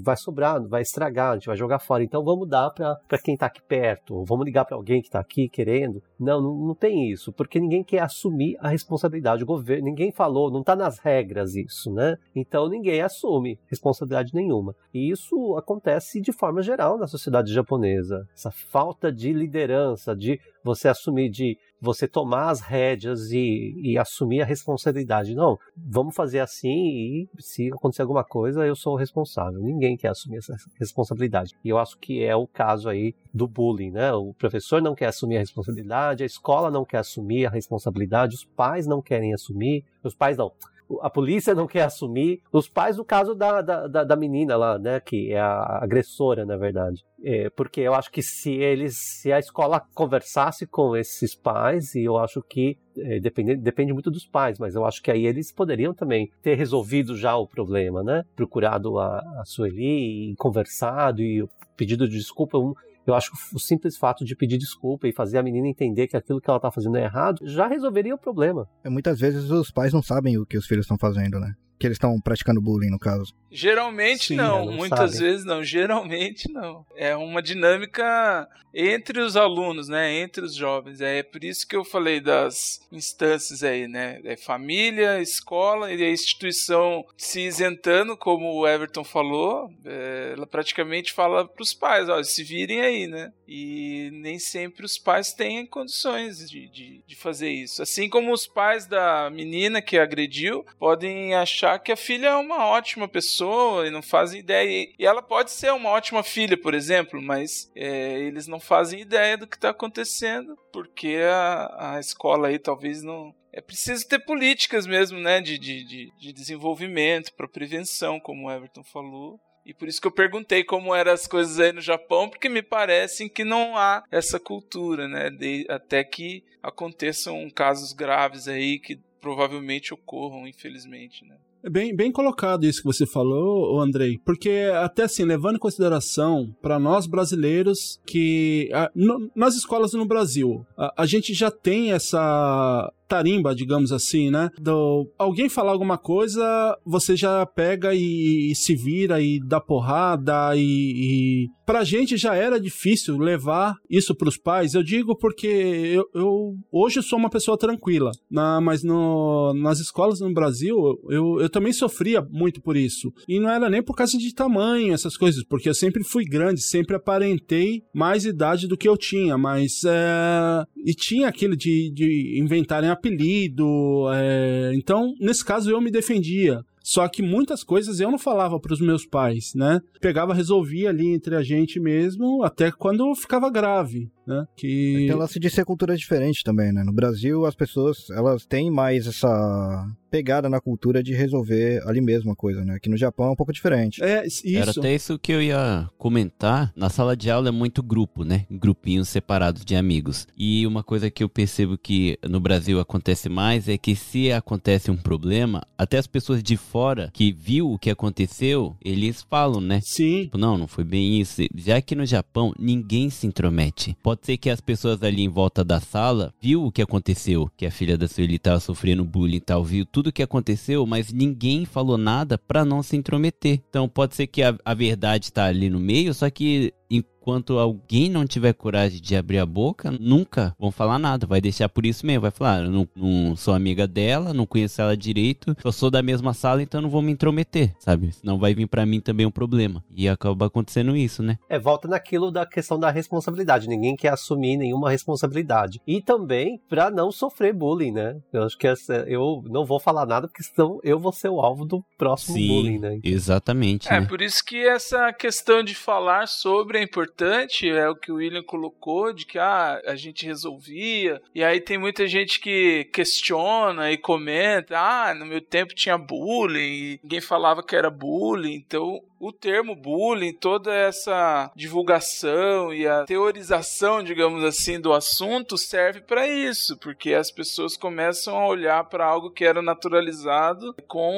vai sobrar, vai estragar, a gente vai jogar fora, então vamos dar para quem está aqui perto, vamos ligar para alguém que está aqui querendo. Não, não, não, tem isso, porque ninguém quer assumir a responsabilidade. O governo, ninguém falou, não está nas regras isso, né? Então ninguém assume responsabilidade nenhuma. E isso acontece de forma geral na sociedade japonesa. Essa falta de liderança, de você assumir, de você tomar as rédeas e, e, assumir a responsabilidade. Não, vamos fazer assim e se acontecer alguma coisa, eu sou o responsável. Ninguém quer assumir essa responsabilidade. E eu acho que é o caso aí do bullying, né? O professor não quer assumir a responsabilidade, a escola não quer assumir a responsabilidade, os pais não querem assumir, os pais não a polícia não quer assumir. Os pais, no caso da, da, da menina lá, né, que é a agressora, na verdade. É, porque eu acho que se eles, se a escola conversasse com esses pais, e eu acho que é, depende, depende muito dos pais, mas eu acho que aí eles poderiam também ter resolvido já o problema, né? Procurado a, a Sueli e conversado e pedido de desculpa. Um, eu acho que o simples fato de pedir desculpa e fazer a menina entender que aquilo que ela está fazendo é errado já resolveria o problema. É, muitas vezes os pais não sabem o que os filhos estão fazendo, né? Que eles estão praticando bullying, no caso. Geralmente Sim, não, não muitas sabe. vezes não, geralmente não. É uma dinâmica entre os alunos, né, entre os jovens. É por isso que eu falei das instâncias aí, né, é família, escola e a instituição se isentando, como o Everton falou, é, ela praticamente fala para os pais, ó, se virem aí, né, e nem sempre os pais têm condições de, de, de fazer isso. Assim como os pais da menina que agrediu podem achar que a filha é uma ótima pessoa e não fazem ideia. E ela pode ser uma ótima filha, por exemplo, mas é, eles não fazem ideia do que está acontecendo porque a, a escola aí talvez não. É preciso ter políticas mesmo, né, de, de, de desenvolvimento para prevenção, como o Everton falou. E por isso que eu perguntei como eram as coisas aí no Japão, porque me parecem que não há essa cultura, né? De, até que aconteçam casos graves aí que provavelmente ocorram, infelizmente, né? Bem, bem colocado isso que você falou, Andrei, porque até assim, levando em consideração para nós brasileiros que a, no, nas escolas no Brasil, a, a gente já tem essa tarimba, digamos assim, né? Do, alguém falar alguma coisa, você já pega e, e se vira e dá porrada e, e... Pra gente já era difícil levar isso pros pais. Eu digo porque eu, eu hoje eu sou uma pessoa tranquila, na, mas no, nas escolas no Brasil eu, eu também sofria muito por isso. E não era nem por causa de tamanho, essas coisas, porque eu sempre fui grande, sempre aparentei mais idade do que eu tinha, mas é... e tinha aquilo de, de inventarem apelido. É... Então, nesse caso, eu me defendia. Só que muitas coisas eu não falava para os meus pais, né? Pegava, resolvia ali entre a gente mesmo, até quando ficava grave, né? Que... Tem o lance de ser cultura diferente também, né? No Brasil, as pessoas, elas têm mais essa pegada na cultura de resolver ali mesmo a coisa, né? Aqui no Japão é um pouco diferente. É, isso. Era até isso que eu ia comentar. Na sala de aula é muito grupo, né? Grupinhos separados de amigos. E uma coisa que eu percebo que no Brasil acontece mais é que se acontece um problema, até as pessoas de fora que viu o que aconteceu, eles falam, né? Sim. Tipo, não, não foi bem isso. Já que no Japão ninguém se intromete. Pode ser que as pessoas ali em volta da sala viu o que aconteceu, que a filha da Sueli estava sofrendo bullying e tal, viu tudo o que aconteceu, mas ninguém falou nada para não se intrometer. Então pode ser que a, a verdade está ali no meio, só que enquanto alguém não tiver coragem de abrir a boca, nunca vão falar nada. Vai deixar por isso mesmo. Vai falar, eu não, não sou amiga dela, não conheço ela direito, eu sou da mesma sala, então não vou me intrometer, sabe? Senão vai vir para mim também um problema. E acaba acontecendo isso, né? É, volta naquilo da questão da responsabilidade. Ninguém quer assumir nenhuma responsabilidade. E também para não sofrer bullying, né? Eu acho que essa, eu não vou falar nada, porque senão eu vou ser o alvo do próximo Sim, bullying, né? Exatamente. É, né? por isso que essa questão de falar sobre a importância importante é o que o William colocou, de que ah, a gente resolvia. E aí tem muita gente que questiona e comenta: ah, no meu tempo tinha bullying, ninguém falava que era bullying. Então o termo bullying, toda essa divulgação e a teorização, digamos assim, do assunto serve para isso, porque as pessoas começam a olhar para algo que era naturalizado com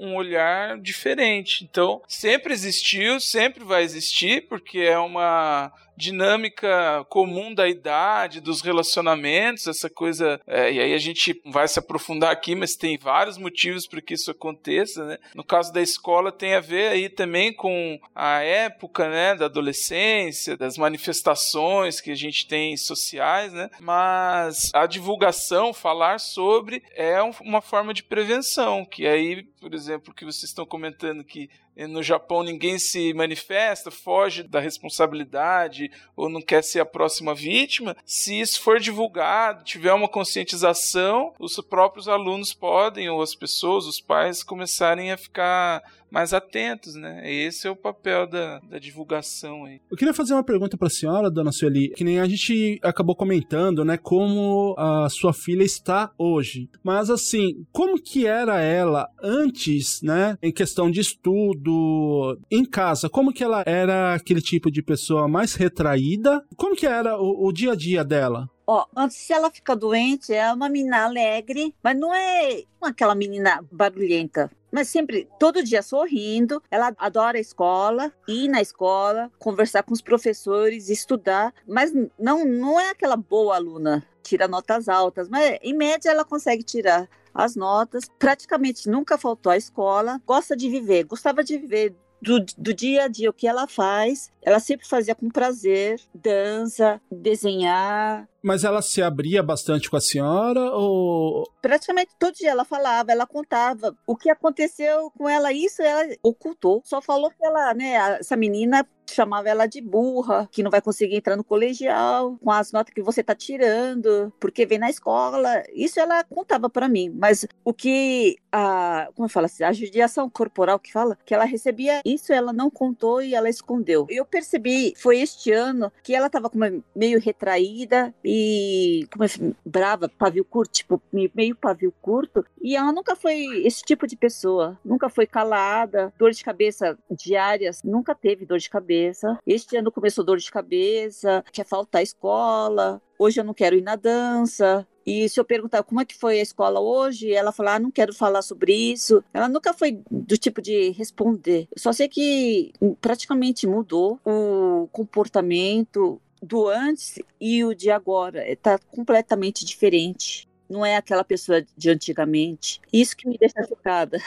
um olhar diferente. Então, sempre existiu, sempre vai existir, porque é uma dinâmica comum da idade, dos relacionamentos, essa coisa. É, e aí a gente vai se aprofundar aqui, mas tem vários motivos para que isso aconteça, né? No caso da escola tem a ver aí também com a época, né, da adolescência, das manifestações que a gente tem sociais, né? Mas a divulgação, falar sobre é uma forma de prevenção, que aí, por exemplo, que vocês estão comentando que no Japão ninguém se manifesta, foge da responsabilidade ou não quer ser a próxima vítima. Se isso for divulgado, tiver uma conscientização, os próprios alunos podem, ou as pessoas, os pais, começarem a ficar mais atentos, né? Esse é o papel da, da divulgação aí. Eu queria fazer uma pergunta para a senhora, dona Sueli, que nem a gente acabou comentando, né, como a sua filha está hoje. Mas assim, como que era ela antes, né, em questão de estudo, em casa? Como que ela era aquele tipo de pessoa mais retraída? Como que era o, o dia a dia dela? Ó, se ela fica doente, é uma menina alegre, mas não é aquela menina barulhenta. Mas sempre, todo dia sorrindo. Ela adora a escola, ir na escola, conversar com os professores, estudar. Mas não, não é aquela boa aluna, tira notas altas. Mas em média ela consegue tirar as notas. Praticamente nunca faltou à escola. Gosta de viver, gostava de viver do, do, dia a dia, o que ela faz, ela sempre fazia com prazer, dança, desenhar. Mas ela se abria bastante com a senhora ou. Praticamente todo dia ela falava, ela contava o que aconteceu com ela, isso ela ocultou. Só falou que ela, né, essa menina chamava ela de burra, que não vai conseguir entrar no colegial com as notas que você tá tirando, porque vem na escola. Isso ela contava para mim, mas o que a, como eu falo assim, a judiação corporal que fala, que ela recebia, isso ela não contou e ela escondeu. Eu percebi, foi este ano que ela tava meio retraída e como é, brava, pavio curto, tipo, meio pavio curto, e ela nunca foi esse tipo de pessoa, nunca foi calada, dor de cabeça diárias, nunca teve dor de cabeça cabeça. Este ano começou dor de cabeça, quer faltar escola. Hoje eu não quero ir na dança. E se eu perguntar como é que foi a escola hoje, ela falar, ah, não quero falar sobre isso. Ela nunca foi do tipo de responder. Só sei que praticamente mudou o comportamento do antes e o de agora. Está completamente diferente. Não é aquela pessoa de antigamente. Isso que me deixa chocada.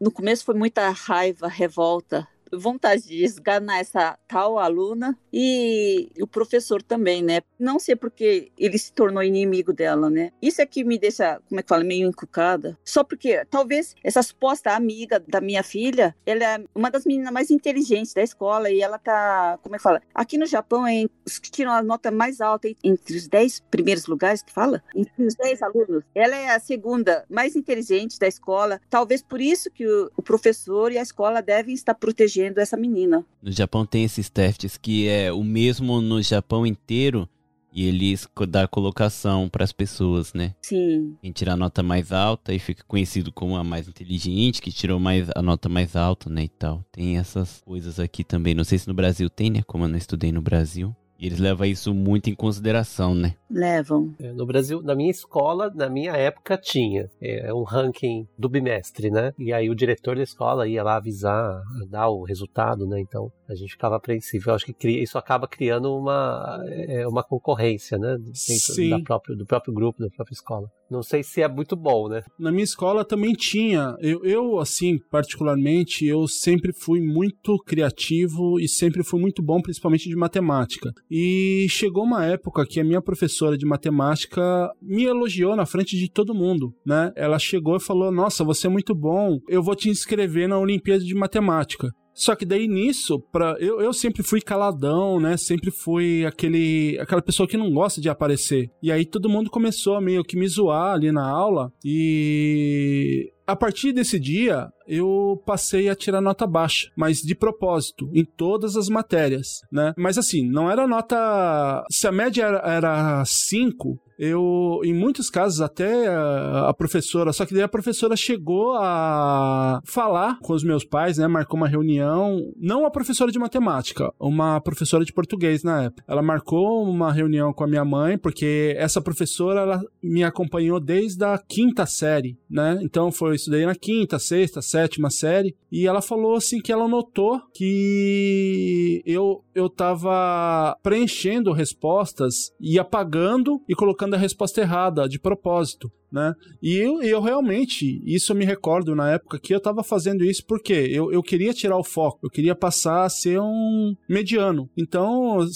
No começo foi muita raiva, revolta, vontade de esganar essa tal aluna e o professor também, né? Não sei porque ele se tornou inimigo dela, né? Isso é que me deixa, como é que fala, meio encucada. Só porque talvez essa suposta amiga da minha filha, ela é uma das meninas mais inteligentes da escola e ela tá, como é que fala? Aqui no Japão, é os que tiram a nota mais alta entre os 10 primeiros lugares que fala, entre os 10 alunos. Ela é a segunda mais inteligente da escola. Talvez por isso que o, professor e a escola devem estar protegendo protegendo essa menina. No Japão tem esses testes que é o mesmo no Japão inteiro e eles dão colocação para as pessoas, né? Sim. Quem tirar a nota mais alta e fica conhecido como a mais inteligente, que tirou mais a nota mais alta, né, e tal. Tem essas coisas aqui também. Não sei se no Brasil tem, né? Como eu não estudei no Brasil. E eles levam isso muito em consideração, né? Levam. É, no Brasil, na minha escola, na minha época, tinha é, um ranking do bimestre, né? E aí o diretor da escola ia lá avisar, dar o resultado, né? Então a gente ficava apreensivo. Eu acho que isso acaba criando uma, é, uma concorrência, né? Dentro da próprio, do próprio grupo, da própria escola. Não sei se é muito bom, né? Na minha escola também tinha. Eu, eu, assim, particularmente, eu sempre fui muito criativo e sempre fui muito bom, principalmente de matemática. E chegou uma época que a minha professora de matemática me elogiou na frente de todo mundo, né? Ela chegou e falou: Nossa, você é muito bom, eu vou te inscrever na Olimpíada de Matemática. Só que daí nisso, pra, eu, eu sempre fui caladão, né? Sempre fui aquele, aquela pessoa que não gosta de aparecer. E aí todo mundo começou a meio que me zoar ali na aula. E a partir desse dia, eu passei a tirar nota baixa, mas de propósito, em todas as matérias, né? Mas assim, não era nota. Se a média era 5, eu, em muitos casos, até a, a, professora, só que daí a professora chegou a falar com os meus pais, né? Marcou uma reunião, não a professora de matemática, uma professora de português na época. Ela marcou uma reunião com a minha mãe, porque essa professora, ela me acompanhou desde a quinta série, né? Então foi, estudei na quinta, sexta, sétima série, e ela falou assim que ela notou que eu, eu tava preenchendo respostas e apagando e colocando dando a resposta errada, de propósito, né? E eu, eu realmente, isso eu me recordo na época que eu estava fazendo isso porque eu, eu queria tirar o foco, eu queria passar a ser um mediano. Então,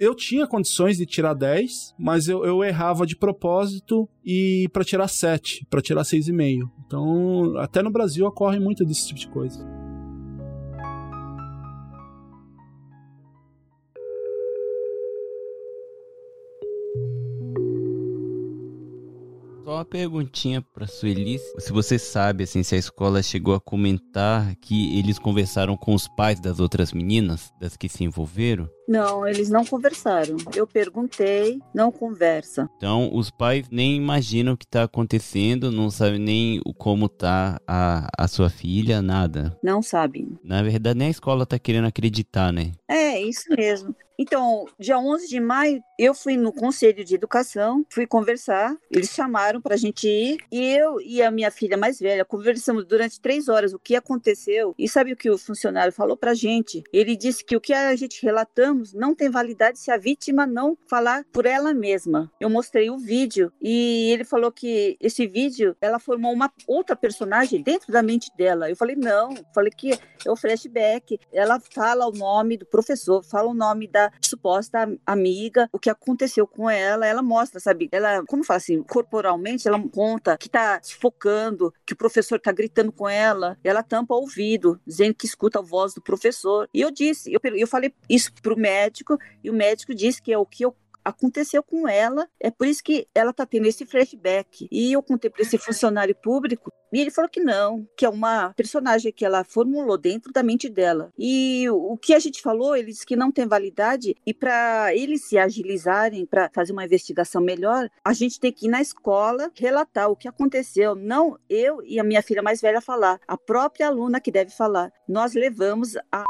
eu tinha condições de tirar 10, mas eu, eu errava de propósito e para tirar 7, para tirar 6,5. Então, até no Brasil ocorre muito desse tipo de coisa. Só uma perguntinha para Sueli. Se você sabe, assim, se a escola chegou a comentar que eles conversaram com os pais das outras meninas, das que se envolveram? Não, eles não conversaram. Eu perguntei, não conversa. Então, os pais nem imaginam o que está acontecendo, não sabem nem como tá a, a sua filha, nada. Não sabem. Na verdade, nem a escola está querendo acreditar, né? É, isso mesmo. Então, dia 11 de maio, eu fui no Conselho de Educação, fui conversar, eles chamaram para a gente ir, e eu e a minha filha mais velha conversamos durante três horas o que aconteceu, e sabe o que o funcionário falou para a gente? Ele disse que o que a gente relatamos não tem validade se a vítima não falar por ela mesma. Eu mostrei o vídeo, e ele falou que esse vídeo, ela formou uma outra personagem dentro da mente dela. Eu falei, não, falei que é o flashback, ela fala o nome do professor, fala o nome da suposta amiga, o que aconteceu com ela, ela mostra, sabe? Ela, como fala assim, corporalmente, ela conta que tá focando, que o professor tá gritando com ela, ela tampa o ouvido, dizendo que escuta a voz do professor. E eu disse, eu, eu falei isso pro médico, e o médico disse que é o que eu aconteceu com ela, é por isso que ela tá tendo esse flashback. E eu contei para esse funcionário público e ele falou que não, que é uma personagem que ela formulou dentro da mente dela. E o que a gente falou, ele disse que não tem validade e para eles se agilizarem para fazer uma investigação melhor, a gente tem que ir na escola relatar o que aconteceu, não eu e a minha filha mais velha falar, a própria aluna que deve falar. Nós levamos a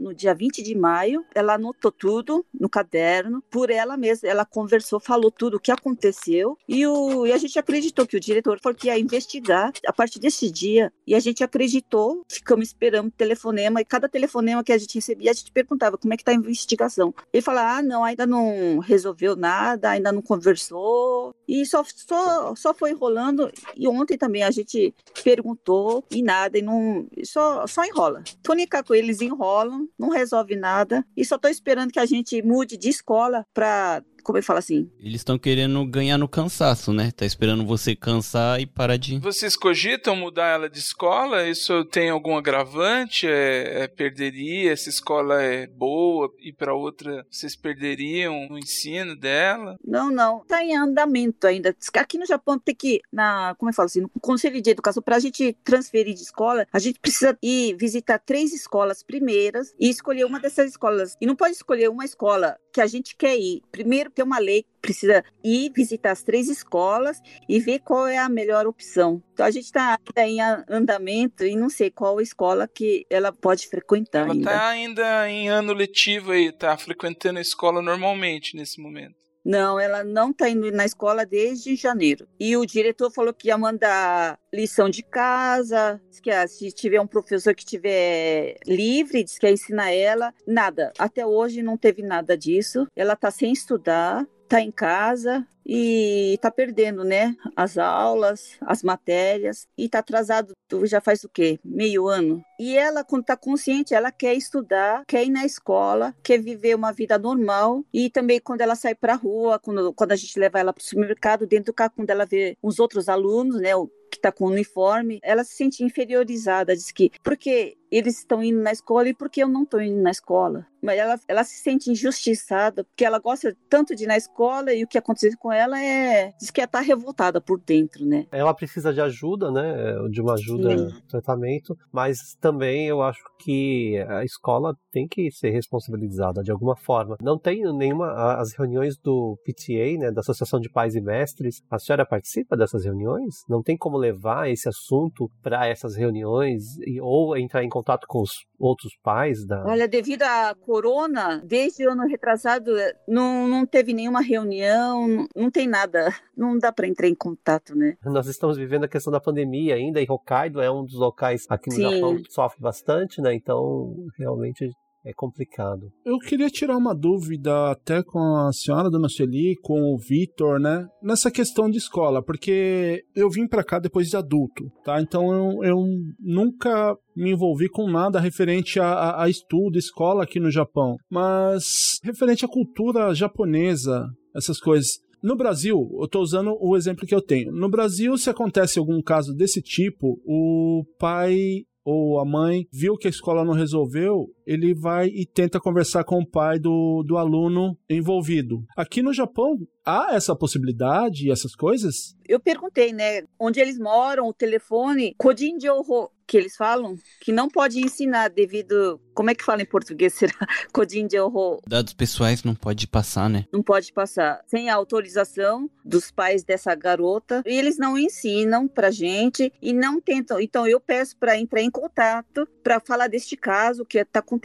no dia 20 de maio, ela anotou tudo no caderno, por ela mesma, ela conversou, falou tudo o que aconteceu, e, o, e a gente acreditou que o diretor falou que ia investigar a partir desse dia, e a gente acreditou, ficamos esperando telefonema, e cada telefonema que a gente recebia, a gente perguntava como é que tá a investigação. Ele falava, ah, não, ainda não resolveu nada, ainda não conversou, e só, só, só foi rolando, e ontem também a gente perguntou, e nada, e não, só, só enrola. Tônica com eles enrolam, não, resolve nada. E só estou esperando que a gente mude de escola para como eu falo assim? Eles estão querendo ganhar no cansaço, né? Tá esperando você cansar e parar de. Vocês cogitam mudar ela de escola? Isso tem algum agravante? É, é perderia? Essa escola é boa e para outra vocês perderiam o ensino dela? Não, não. Tá em andamento ainda. Aqui no Japão tem que, na, como eu falo assim, no Conselho de Educação, para a gente transferir de escola, a gente precisa ir visitar três escolas primeiras e escolher uma dessas escolas. E não pode escolher uma escola que a gente quer ir. Primeiro, tem uma lei que precisa ir visitar as três escolas e ver qual é a melhor opção. Então a gente está em andamento e não sei qual escola que ela pode frequentar. Ela está ainda. ainda em ano letivo aí, está frequentando a escola normalmente nesse momento. Não, ela não está indo na escola desde janeiro. E o diretor falou que ia mandar lição de casa, que ah, se tiver um professor que tiver livre, diz que ia ensinar ela. Nada. Até hoje não teve nada disso. Ela está sem estudar, está em casa e está perdendo, né? As aulas, as matérias e está atrasado já faz o quê? Meio ano. E ela, quando está consciente, ela quer estudar, quer ir na escola, quer viver uma vida normal e também quando ela sai para a rua, quando, quando a gente leva ela para o supermercado, dentro do carro, quando ela vê os outros alunos, né? que está com uniforme, ela se sente inferiorizada, diz que porque eles estão indo na escola e por que eu não estou indo na escola. Mas ela, ela se sente injustiçada, porque ela gosta tanto de ir na escola e o que aconteceu com ela é. diz que ela está revoltada por dentro, né? Ela precisa de ajuda, né? De uma ajuda, Sim. tratamento, mas também eu acho que a escola tem que ser responsabilizada de alguma forma. Não tem nenhuma. As reuniões do PTA, né? Da Associação de Pais e Mestres, a senhora participa dessas reuniões? Não tem como levar esse assunto para essas reuniões e, ou entrar em contato com os outros pais da. Olha, devido à corona, desde o ano retrasado, não, não teve nenhuma reunião, não tem nada. Não dá para entrar em contato, né? Nós estamos vivendo a questão da pandemia ainda, e Hokkaido é um dos locais aqui no Sim. Japão que sofre bastante, né? Então, realmente é complicado. Eu queria tirar uma dúvida até com a senhora Dona Sueli, com o Vitor, né? Nessa questão de escola, porque eu vim para cá depois de adulto, tá? Então eu, eu nunca me envolvi com nada referente a, a, a, estudo, escola aqui no Japão, mas referente à cultura japonesa, essas coisas. No Brasil, eu estou usando o exemplo que eu tenho. No Brasil, se acontece algum caso desse tipo, o pai ou a mãe viu que a escola não resolveu, ele vai e tenta conversar com o pai do, do aluno envolvido. Aqui no Japão, há essa possibilidade e essas coisas? Eu perguntei, né, onde eles moram, o telefone, Kodin Joho, que eles falam, que não pode ensinar devido, como é que fala em português, será? Kodin Joho. Dados pessoais não pode passar, né? Não pode passar, sem a autorização dos pais dessa garota, e eles não ensinam pra gente e não tentam. Então eu peço para entrar em contato para falar deste caso que está acontecendo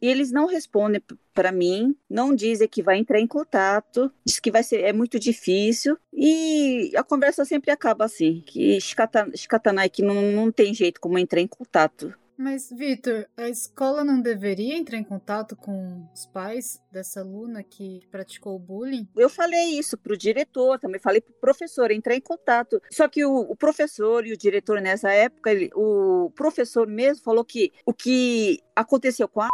e eles não respondem para mim, não dizem que vai entrar em contato, diz que vai ser é muito difícil e a conversa sempre acaba assim, que Shikatanai que não, não tem jeito como entrar em contato. Mas, Vitor, a escola não deveria entrar em contato com os pais dessa aluna que praticou o bullying? Eu falei isso pro diretor, também falei pro professor entrar em contato. Só que o, o professor e o diretor nessa época, ele, o professor mesmo falou que o que aconteceu com a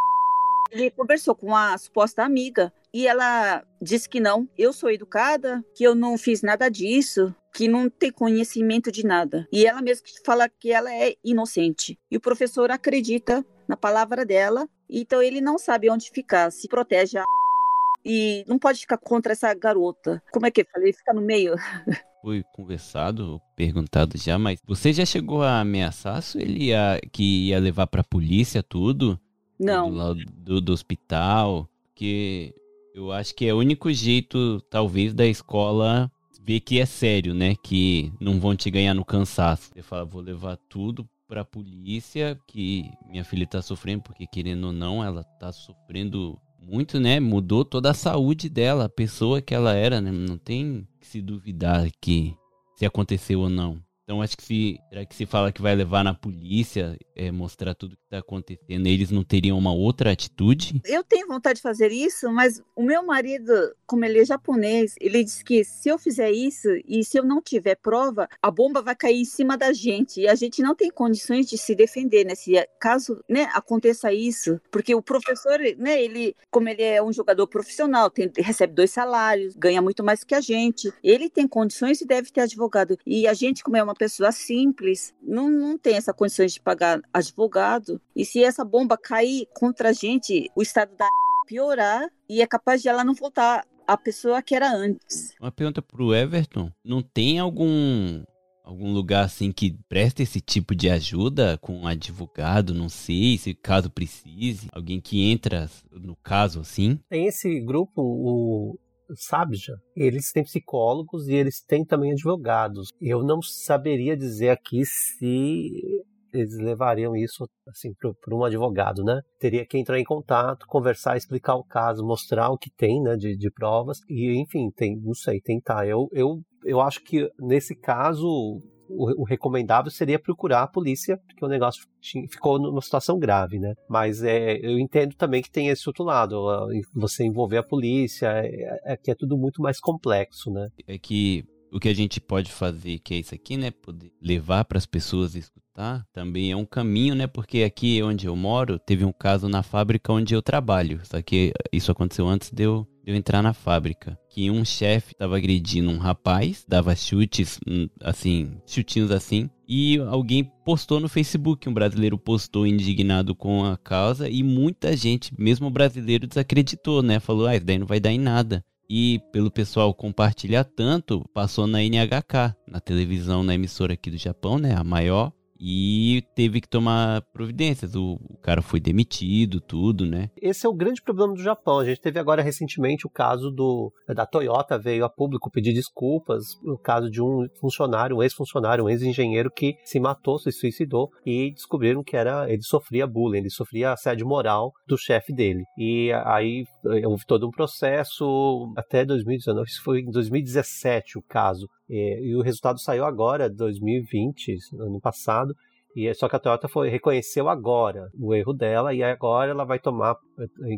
ele conversou com a suposta amiga e ela disse que não, eu sou educada, que eu não fiz nada disso, que não tem conhecimento de nada. E ela mesma fala que ela é inocente. E o professor acredita na palavra dela, então ele não sabe onde ficar, se protege a e não pode ficar contra essa garota. Como é que eu falei? Fica no meio. Foi conversado, perguntado já, mas você já chegou a ameaçar se ele ia, que ia levar pra polícia tudo? Não. Do, do, do hospital? Que eu acho que é o único jeito, talvez, da escola ver que é sério, né? Que não vão te ganhar no cansaço. Você fala, vou levar tudo pra polícia, que minha filha tá sofrendo, porque querendo ou não, ela tá sofrendo muito, né? Mudou toda a saúde dela, a pessoa que ela era, né? Não tem que se duvidar que se aconteceu ou não. Então acho que se, será que se fala que vai levar na polícia, é, mostrar tudo que está acontecendo, eles não teriam uma outra atitude? Eu tenho vontade de fazer isso, mas o meu marido, como ele é japonês, ele diz que se eu fizer isso e se eu não tiver prova, a bomba vai cair em cima da gente e a gente não tem condições de se defender, né? Caso, né, aconteça isso, porque o professor, né, ele, como ele é um jogador profissional, tem, recebe dois salários, ganha muito mais que a gente, ele tem condições e deve ter advogado. E a gente, como é uma pessoa simples, não, não tem essa condições de pagar advogado. E se essa bomba cair contra a gente, o estado da piorar e é capaz de ela não voltar a pessoa que era antes. Uma pergunta pro Everton, não tem algum algum lugar assim que presta esse tipo de ajuda com um advogado, não sei, se caso precise, alguém que entra no caso assim? Tem esse grupo, o Sabja, eles têm psicólogos e eles têm também advogados. Eu não saberia dizer aqui se eles levariam isso assim para um advogado, né? Teria que entrar em contato, conversar, explicar o caso, mostrar o que tem, né, de, de provas e enfim, tem, não sei, tentar. Eu, eu, eu acho que nesse caso o, o, recomendável seria procurar a polícia, porque o negócio tinha, ficou numa situação grave, né? Mas é, eu entendo também que tem esse outro lado, você envolver a polícia, é, é que é tudo muito mais complexo, né? É que o que a gente pode fazer, que é isso aqui, né? Poder levar para as pessoas escutar, também é um caminho, né? Porque aqui onde eu moro, teve um caso na fábrica onde eu trabalho. Só que isso aconteceu antes de eu, de eu entrar na fábrica. Que um chefe estava agredindo um rapaz, dava chutes, hum, assim, chutinhos assim. e alguém postou no Facebook, um brasileiro postou indignado com a causa e muita gente, mesmo brasileiro, desacreditou, né? Falou, ah, isso daí não vai dar em nada. E pelo pessoal compartilhar tanto, passou na NHK, na televisão, na emissora aqui do Japão, né? A maior e teve que tomar providências. O, o, cara foi demitido, tudo, né? Esse é o grande problema do Japão. A gente teve agora recentemente o caso do da Toyota veio a público pedir desculpas no caso de um funcionário, um ex-funcionário, um ex-engenheiro que se matou, se suicidou e descobriram que era ele sofria bullying, ele sofria assédio moral do chefe dele. E aí eh, houve todo um processo até 2019, isso foi em 2017 o caso e, e o resultado saiu agora, 2020, ano passado. E é só que a Toyota foi, reconheceu agora o erro dela e agora ela vai tomar,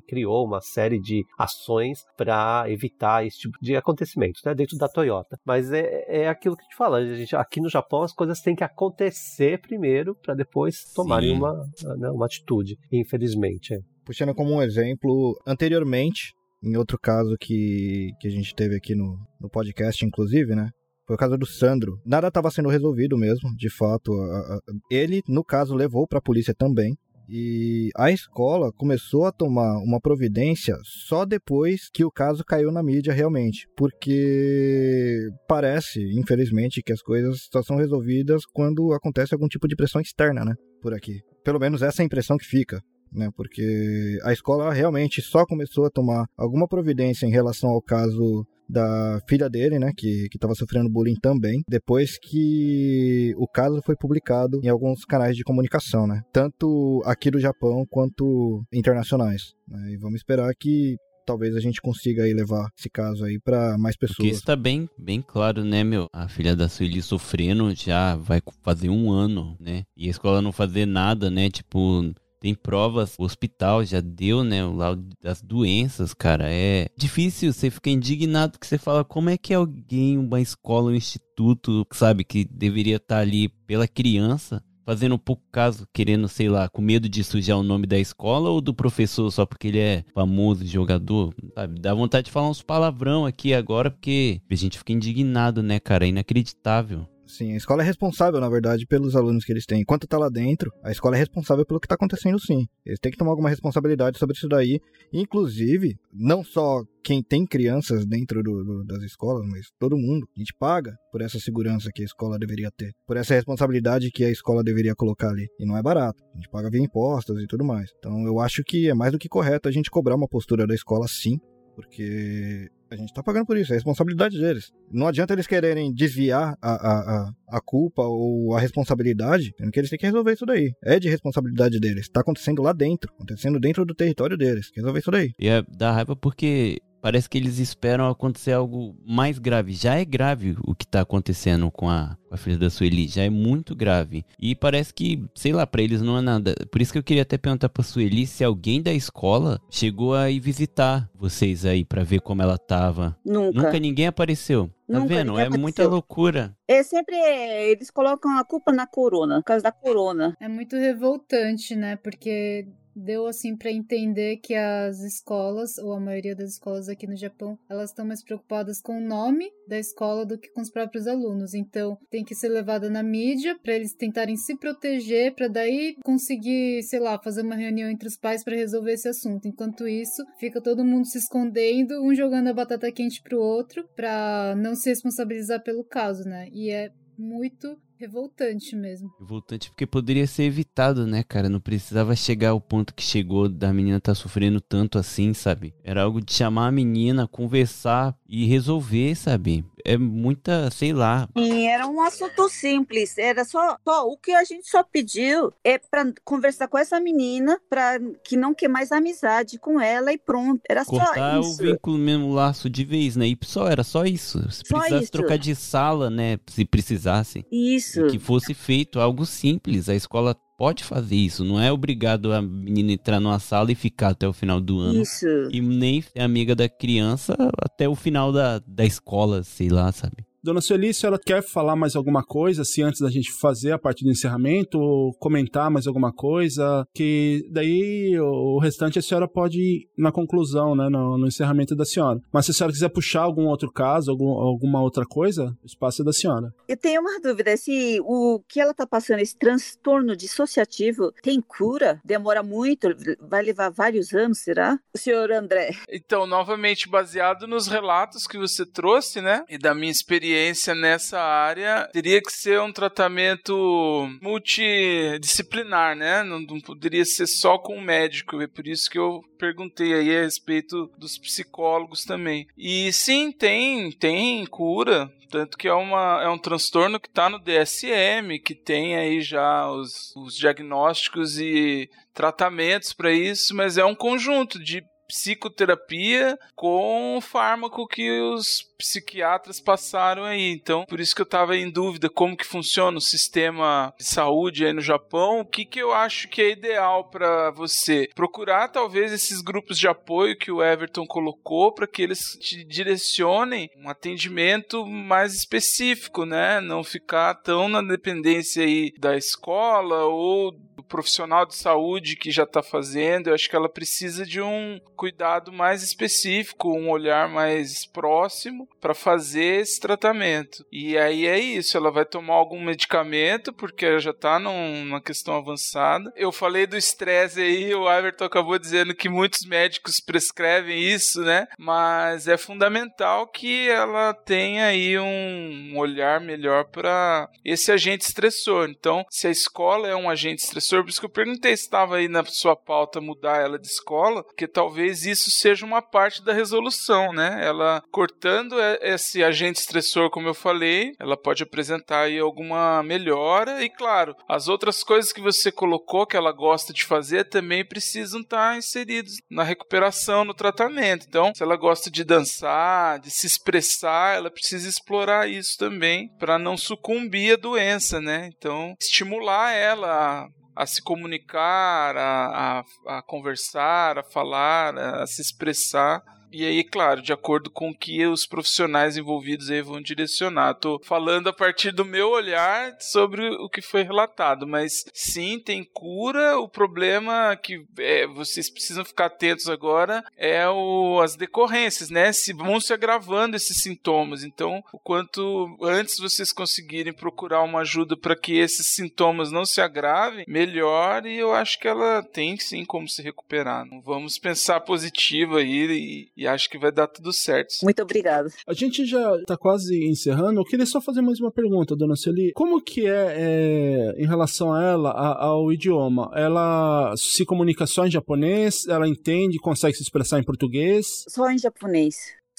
criou uma série de ações para evitar esse tipo de acontecimentos né, dentro da Toyota. Mas é, é aquilo que a gente fala, a gente, aqui no Japão as coisas têm que acontecer primeiro para depois tomarem uma, né, uma atitude, infelizmente. É. Puxando como um exemplo, anteriormente, em outro caso que, que a gente teve aqui no, no podcast, inclusive, né? Foi o caso do Sandro. Nada estava sendo resolvido mesmo, de fato. A, a, ele, no caso, levou para a polícia também. E a escola começou a tomar uma providência só depois que o caso caiu na mídia realmente. Porque parece, infelizmente, que as coisas só são resolvidas quando acontece algum tipo de pressão externa, né? Por aqui. Pelo menos essa é a impressão que fica. Né, porque a escola realmente só começou a tomar alguma providência em relação ao caso da filha dele, né, que estava sofrendo bullying também, depois que o caso foi publicado em alguns canais de comunicação, né, tanto aqui do Japão quanto internacionais. Né, e vamos esperar que talvez a gente consiga aí levar esse caso aí para mais pessoas. Porque isso tá bem, bem claro, né, meu? A filha da Sueli sofrendo já vai fazer um ano, né? E a escola não fazer nada, né? Tipo, tem provas, o hospital já deu, né, o laudo das doenças, cara. É difícil você ficar indignado que você fala como é que alguém, uma escola, um instituto, sabe, que deveria estar tá ali pela criança, fazendo um pouco caso, querendo, sei lá, com medo de sujar o nome da escola ou do professor só porque ele é famoso jogador, sabe? Dá vontade de falar uns palavrão aqui agora porque a gente fica indignado, né, cara? É inacreditável. Sim, a escola é responsável, na verdade, pelos alunos que eles têm. Enquanto tá lá dentro, a escola é responsável pelo que tá acontecendo, sim. Eles têm que tomar alguma responsabilidade sobre isso daí. Inclusive, não só quem tem crianças dentro do, do, das escolas, mas todo mundo. A gente paga por essa segurança que a escola deveria ter, por essa responsabilidade que a escola deveria colocar ali. E não é barato. A gente paga via impostos e tudo mais. Então eu acho que é mais do que correto a gente cobrar uma postura da escola, sim, porque a gente tá pagando por isso, é responsabilidade deles. Não adianta eles quererem desviar a, a, a, a culpa ou a responsabilidade, tendo que eles têm que resolver isso daí. É de responsabilidade deles. Tá acontecendo lá dentro, acontecendo dentro do território deles. Resolver isso daí. E é da raiva porque parece que eles esperam acontecer algo mais grave. Já é grave o que tá acontecendo com a, com a filha da Sueli, já é muito grave. E parece que, sei lá, para eles não é nada. Por isso que eu queria até perguntar pra Sueli se alguém da escola chegou a ir visitar vocês aí para ver como ela tava. Nunca. Nunca ninguém apareceu. Tá Nunca vendo? É apareceu. muita loucura. É sempre. Eles colocam a culpa na corona, por causa da corona. É muito revoltante, né? Porque deu assim para entender que as escolas, ou a maioria das escolas aqui no Japão, elas estão mais preocupadas com o nome da escola do que com os próprios alunos. Então, tem que ser levada na mídia para eles tentarem se proteger, para daí conseguir, sei lá, fazer uma reunião entre os pais para resolver esse assunto. Enquanto isso, fica todo mundo se escondendo, um jogando a batata quente pro outro, para não se responsabilizar pelo caso, né? E é muito Revoltante mesmo. Revoltante porque poderia ser evitado, né, cara? Não precisava chegar ao ponto que chegou da menina estar tá sofrendo tanto assim, sabe? Era algo de chamar a menina, conversar e resolver, sabe? É muita, sei lá. E era um assunto simples. Era só, só o que a gente só pediu é para conversar com essa menina, para que não quer mais amizade com ela e pronto. Era Cortar só isso. o vínculo mesmo laço de vez, né? E só era só isso. Se só precisasse isso. trocar de sala, né? Se precisasse. Isso. Isso. Que fosse feito algo simples. A escola pode fazer isso. Não é obrigado a menina entrar numa sala e ficar até o final do ano. Isso. E nem ser amiga da criança até o final da, da escola, sei lá, sabe? Dona Sueli, a senhora quer falar mais alguma coisa, assim, antes da gente fazer a parte do encerramento, ou comentar mais alguma coisa? Que daí o restante a senhora pode ir na conclusão, né, no, no encerramento da senhora. Mas se a senhora quiser puxar algum outro caso, algum, alguma outra coisa, o espaço é da senhora. Eu tenho uma dúvida, se o que ela está passando, esse transtorno dissociativo, tem cura? Demora muito? Vai levar vários anos, será? O senhor André. Então, novamente, baseado nos relatos que você trouxe, né, e da minha experiência nessa área, teria que ser um tratamento multidisciplinar, né, não, não poderia ser só com o médico, é por isso que eu perguntei aí a respeito dos psicólogos também. E sim, tem, tem cura, tanto que é, uma, é um transtorno que está no DSM, que tem aí já os, os diagnósticos e tratamentos para isso, mas é um conjunto de psicoterapia com o fármaco que os psiquiatras passaram aí. Então, por isso que eu estava em dúvida como que funciona o sistema de saúde aí no Japão. O que que eu acho que é ideal para você? Procurar talvez esses grupos de apoio que o Everton colocou para que eles te direcionem um atendimento mais específico, né? Não ficar tão na dependência aí da escola ou profissional de saúde que já está fazendo. Eu acho que ela precisa de um cuidado mais específico, um olhar mais próximo para fazer esse tratamento. E aí é isso, ela vai tomar algum medicamento porque ela já está numa questão avançada. Eu falei do estresse aí, o Everton acabou dizendo que muitos médicos prescrevem isso, né? Mas é fundamental que ela tenha aí um olhar melhor para esse agente estressor. Então, se a escola é um agente estressor, perguntei se estava aí na sua pauta mudar ela de escola, porque talvez isso seja uma parte da resolução, né? Ela cortando esse agente estressor, como eu falei, ela pode apresentar aí alguma melhora e, claro, as outras coisas que você colocou que ela gosta de fazer também precisam estar inseridas na recuperação, no tratamento. Então, se ela gosta de dançar, de se expressar, ela precisa explorar isso também para não sucumbir à doença, né? Então, estimular ela a se comunicar, a, a, a conversar, a falar, a se expressar e aí, claro, de acordo com o que os profissionais envolvidos aí vão direcionar. Tô falando a partir do meu olhar sobre o que foi relatado, mas sim, tem cura. O problema que é, vocês precisam ficar atentos agora é o, as decorrências, né? Se vão se agravando esses sintomas. Então, o quanto antes vocês conseguirem procurar uma ajuda para que esses sintomas não se agravem, melhor. E eu acho que ela tem sim como se recuperar. Não vamos pensar positivo aí e, e acho que vai dar tudo certo. Muito obrigada. A gente já está quase encerrando. Eu queria só fazer mais uma pergunta, dona Celi. Como que é, é em relação a ela, a, ao idioma? Ela se comunica só em japonês? Ela entende, consegue se expressar em português? Só em japonês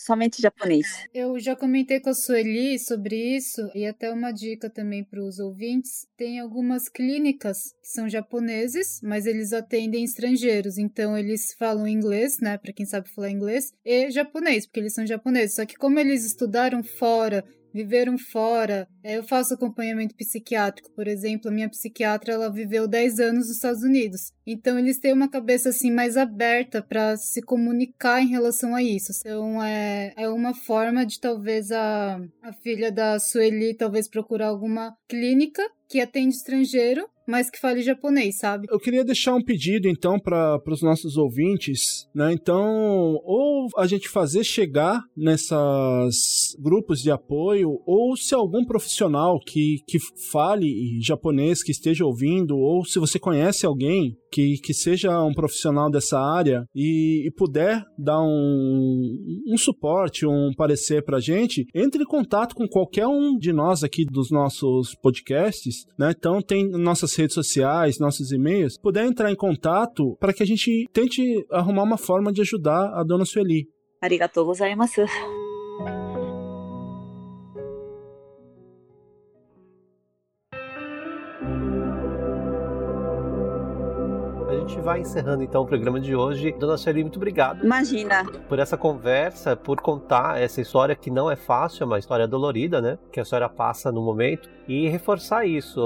somente japonês. Eu já comentei com a Sueli sobre isso e até uma dica também para os ouvintes. Tem algumas clínicas que são japoneses, mas eles atendem estrangeiros, então eles falam inglês, né, para quem sabe falar inglês, e japonês, porque eles são japoneses. Só que como eles estudaram fora viveram fora. É, eu faço acompanhamento psiquiátrico, por exemplo, a minha psiquiatra ela viveu 10 anos nos Estados Unidos. Então eles têm uma cabeça assim mais aberta para se comunicar em relação a isso. Então é, é uma forma de talvez a, a filha da Sueli talvez procurar alguma clínica que atende estrangeiro mas que fale japonês, sabe? Eu queria deixar um pedido, então, para os nossos ouvintes, né? Então, ou a gente fazer chegar nessas grupos de apoio, ou se algum profissional que, que fale japonês, que esteja ouvindo, ou se você conhece alguém que, que seja um profissional dessa área e, e puder dar um, um suporte, um parecer pra gente, entre em contato com qualquer um de nós aqui dos nossos podcasts, né? Então tem nossas redes sociais, nossos e-mails, puder entrar em contato para que a gente tente arrumar uma forma de ajudar a dona Sueli. Arigatou gozaimasu. Gente vai encerrando então o programa de hoje. Dona Sueli, muito obrigado. Imagina. Por essa conversa, por contar essa história que não é fácil, é uma história dolorida, né? Que a senhora passa no momento. E reforçar isso.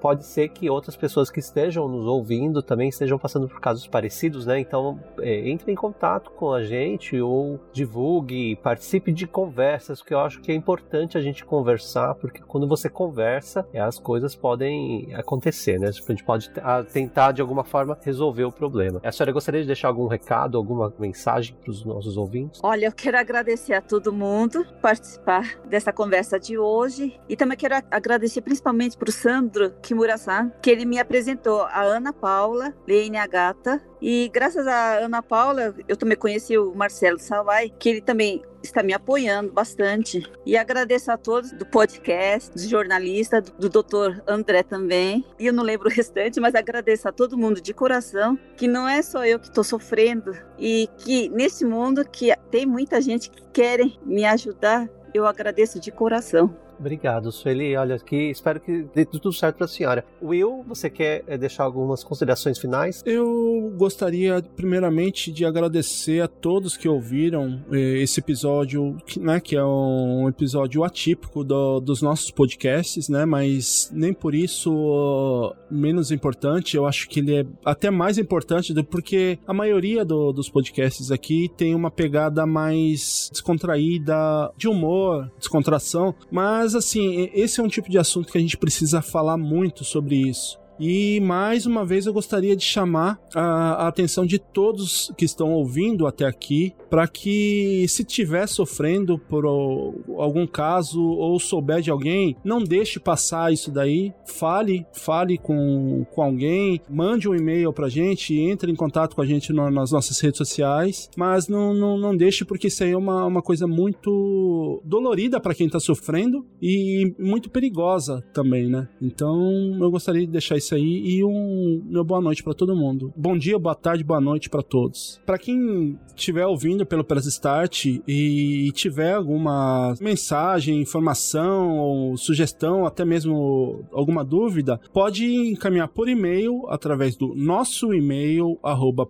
Pode ser que outras pessoas que estejam nos ouvindo também estejam passando por casos parecidos, né? Então, é, entre em contato com a gente ou divulgue, participe de conversas, porque eu acho que é importante a gente conversar, porque quando você conversa, as coisas podem acontecer, né? A gente pode tentar de alguma forma resolver o problema. A senhora gostaria de deixar algum recado, alguma mensagem para os nossos ouvintes? Olha, eu quero agradecer a todo mundo participar dessa conversa de hoje e também quero agradecer principalmente para o Sandro Kimura-san, que ele me apresentou a Ana Paula, Leine Agata e graças a Ana Paula, eu também conheci o Marcelo Salai, que ele também está me apoiando bastante. E agradeço a todos do podcast, do, do doutor André também. E eu não lembro o restante, mas agradeço a todo mundo de coração, que não é só eu que estou sofrendo e que nesse mundo que tem muita gente que querem me ajudar, eu agradeço de coração. Obrigado, Sueli. Olha, aqui espero que dê tudo certo para a senhora. Will, você quer eh, deixar algumas considerações finais? Eu gostaria, primeiramente, de agradecer a todos que ouviram eh, esse episódio, né, que é um episódio atípico do, dos nossos podcasts, né, mas nem por isso menos importante. Eu acho que ele é até mais importante do porque a maioria do, dos podcasts aqui tem uma pegada mais descontraída, de humor, descontração, mas mas assim, esse é um tipo de assunto que a gente precisa falar muito sobre isso. E mais uma vez eu gostaria de chamar a, a atenção de todos que estão ouvindo até aqui para que, se tiver sofrendo por algum caso ou souber de alguém, não deixe passar isso daí. Fale, fale com, com alguém, mande um e-mail pra gente, entre em contato com a gente no, nas nossas redes sociais, mas não, não, não deixe porque isso aí é uma, uma coisa muito dolorida para quem tá sofrendo e muito perigosa também, né? Então eu gostaria de deixar isso isso aí e um meu boa noite para todo mundo. Bom dia, boa tarde, boa noite para todos. Para quem estiver ouvindo pelo Press Start e tiver alguma mensagem, informação ou sugestão, até mesmo alguma dúvida, pode encaminhar por e-mail através do nosso e-mail arroba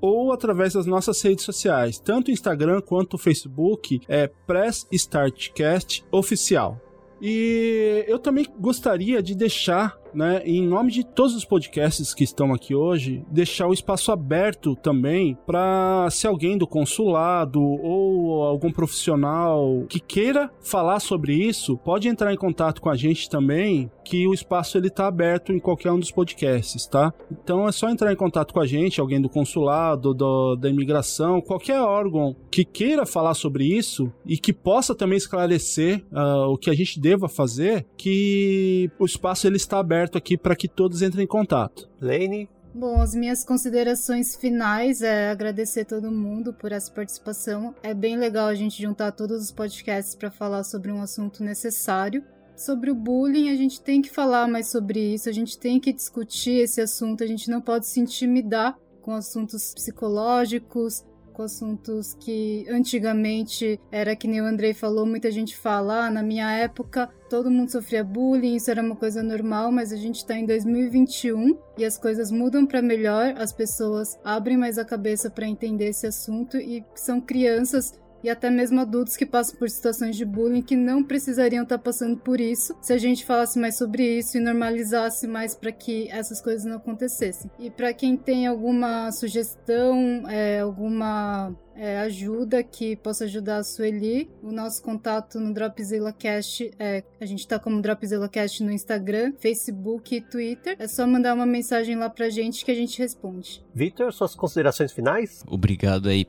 ou através das nossas redes sociais, tanto Instagram quanto Facebook, é Press Startcast Oficial. E eu também gostaria de deixar né, em nome de todos os podcasts que estão aqui hoje, deixar o espaço aberto também para se alguém do consulado ou algum profissional que queira falar sobre isso, pode entrar em contato com a gente também, que o espaço ele tá aberto em qualquer um dos podcasts, tá? Então é só entrar em contato com a gente, alguém do consulado, do, da imigração, qualquer órgão que queira falar sobre isso e que possa também esclarecer uh, o que a gente deva fazer, que o espaço ele está aberto aberto aqui para que todos entrem em contato. Lane? Bom, as minhas considerações finais é agradecer todo mundo por essa participação. É bem legal a gente juntar todos os podcasts para falar sobre um assunto necessário. Sobre o bullying, a gente tem que falar mais sobre isso, a gente tem que discutir esse assunto, a gente não pode se intimidar com assuntos psicológicos, com assuntos que antigamente era que nem o Andrei falou, muita gente fala, ah, na minha época todo mundo sofria bullying, isso era uma coisa normal, mas a gente está em 2021 e as coisas mudam para melhor, as pessoas abrem mais a cabeça para entender esse assunto e são crianças e até mesmo adultos que passam por situações de bullying que não precisariam estar passando por isso se a gente falasse mais sobre isso e normalizasse mais para que essas coisas não acontecessem. E para quem tem alguma sugestão, é, alguma é, ajuda que possa ajudar a Sueli. O nosso contato no Dropzilla Cast é a gente tá como Dropzilla Cast no Instagram, Facebook e Twitter. É só mandar uma mensagem lá pra gente que a gente responde. Vitor, suas considerações finais? Obrigado aí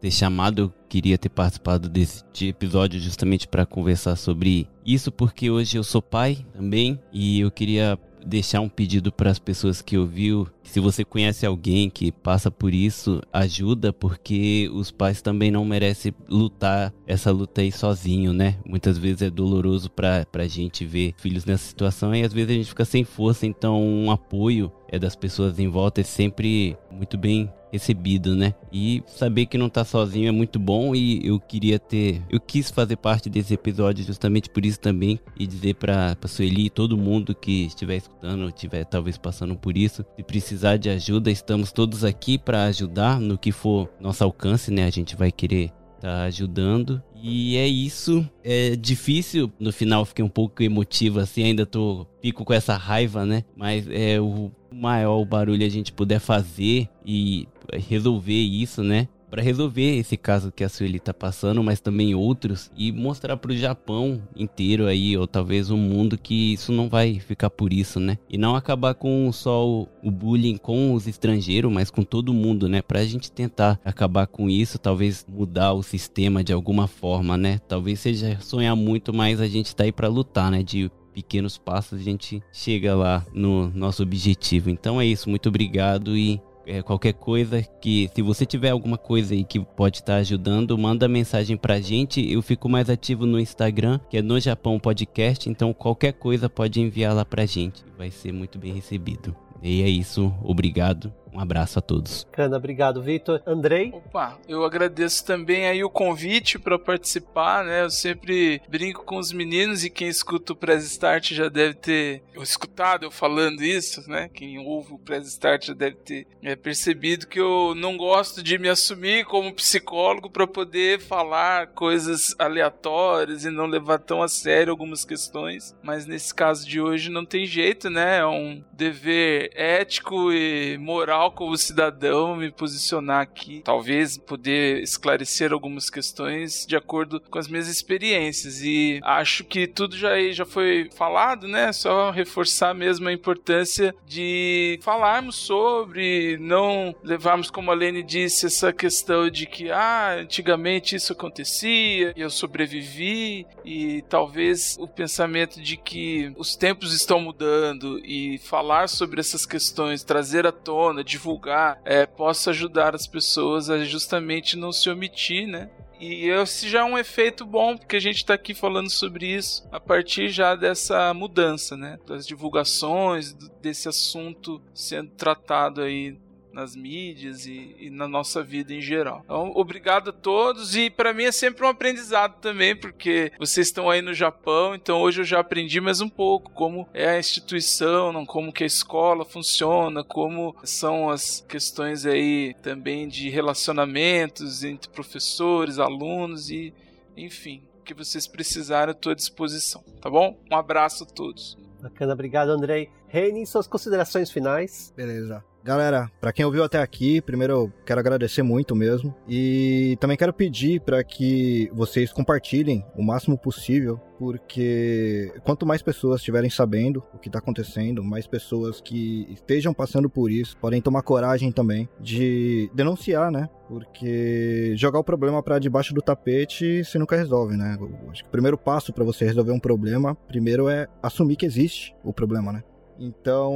ter chamado, eu queria ter participado desse episódio justamente para conversar sobre isso, porque hoje eu sou pai também e eu queria deixar um pedido para as pessoas que ouviu. Se você conhece alguém que passa por isso, ajuda, porque os pais também não merecem lutar essa luta aí sozinho, né? Muitas vezes é doloroso para a gente ver filhos nessa situação e às vezes a gente fica sem força, então um apoio é das pessoas em volta é sempre muito bem recebido, né? E saber que não tá sozinho é muito bom e eu queria ter, eu quis fazer parte desse episódio justamente por isso também e dizer para para Sueli e todo mundo que estiver escutando, estiver talvez passando por isso, se precisar de ajuda, estamos todos aqui para ajudar no que for nosso alcance, né? A gente vai querer tá ajudando. E é isso. É difícil. No final fiquei um pouco emotivo assim, ainda tô fico com essa raiva, né? Mas é o maior barulho a gente puder fazer e resolver isso, né? Para resolver esse caso que a Sueli tá passando, mas também outros e mostrar para o Japão inteiro aí ou talvez o mundo que isso não vai ficar por isso, né? E não acabar com só o, o bullying com os estrangeiros, mas com todo mundo, né? Pra gente tentar acabar com isso, talvez mudar o sistema de alguma forma, né? Talvez seja sonhar muito, mas a gente tá aí para lutar, né? De pequenos passos a gente chega lá no nosso objetivo. Então é isso, muito obrigado e é, qualquer coisa que se você tiver alguma coisa aí que pode estar ajudando, manda mensagem pra gente. Eu fico mais ativo no Instagram, que é no Japão Podcast, então qualquer coisa pode enviar lá pra gente. Vai ser muito bem recebido. E é isso, obrigado. Um abraço a todos. Cana, obrigado, Vitor. Andrei? Opa, eu agradeço também aí o convite para participar, né? Eu sempre brinco com os meninos e quem escuta o Press Start já deve ter escutado eu falando isso, né? Quem ouve o Press Start já deve ter é, percebido que eu não gosto de me assumir como psicólogo para poder falar coisas aleatórias e não levar tão a sério algumas questões, mas nesse caso de hoje não tem jeito, né? É um dever ético e moral como cidadão me posicionar aqui, talvez poder esclarecer algumas questões de acordo com as minhas experiências e acho que tudo já já foi falado, né? Só reforçar mesmo a importância de falarmos sobre, não levarmos como a Lene disse essa questão de que ah, antigamente isso acontecia eu sobrevivi e talvez o pensamento de que os tempos estão mudando e falar sobre essas questões, trazer à tona, divulgar, é, possa ajudar as pessoas a justamente não se omitir, né? E esse já é um efeito bom, porque a gente está aqui falando sobre isso a partir já dessa mudança, né? Das divulgações, desse assunto sendo tratado aí nas mídias e, e, na nossa vida em geral. Então, obrigado a todos e para mim é sempre um aprendizado também, porque vocês estão aí no Japão, então hoje eu já aprendi mais um pouco como é a instituição, como que a escola funciona, como são as questões aí também de relacionamentos entre professores, alunos e enfim, o que vocês precisarem, estou à disposição, tá bom? Um abraço a todos. Bacana, obrigado, Andrei. Reine, suas considerações finais. Beleza. Galera, para quem ouviu até aqui, primeiro eu quero agradecer muito mesmo e também quero pedir para que vocês compartilhem o máximo possível, porque quanto mais pessoas estiverem sabendo o que está acontecendo, mais pessoas que estejam passando por isso podem tomar coragem também de denunciar, né? Porque jogar o problema para debaixo do tapete você nunca resolve, né? Eu acho que o primeiro passo para você resolver um problema, primeiro é assumir que existe o problema, né? Então,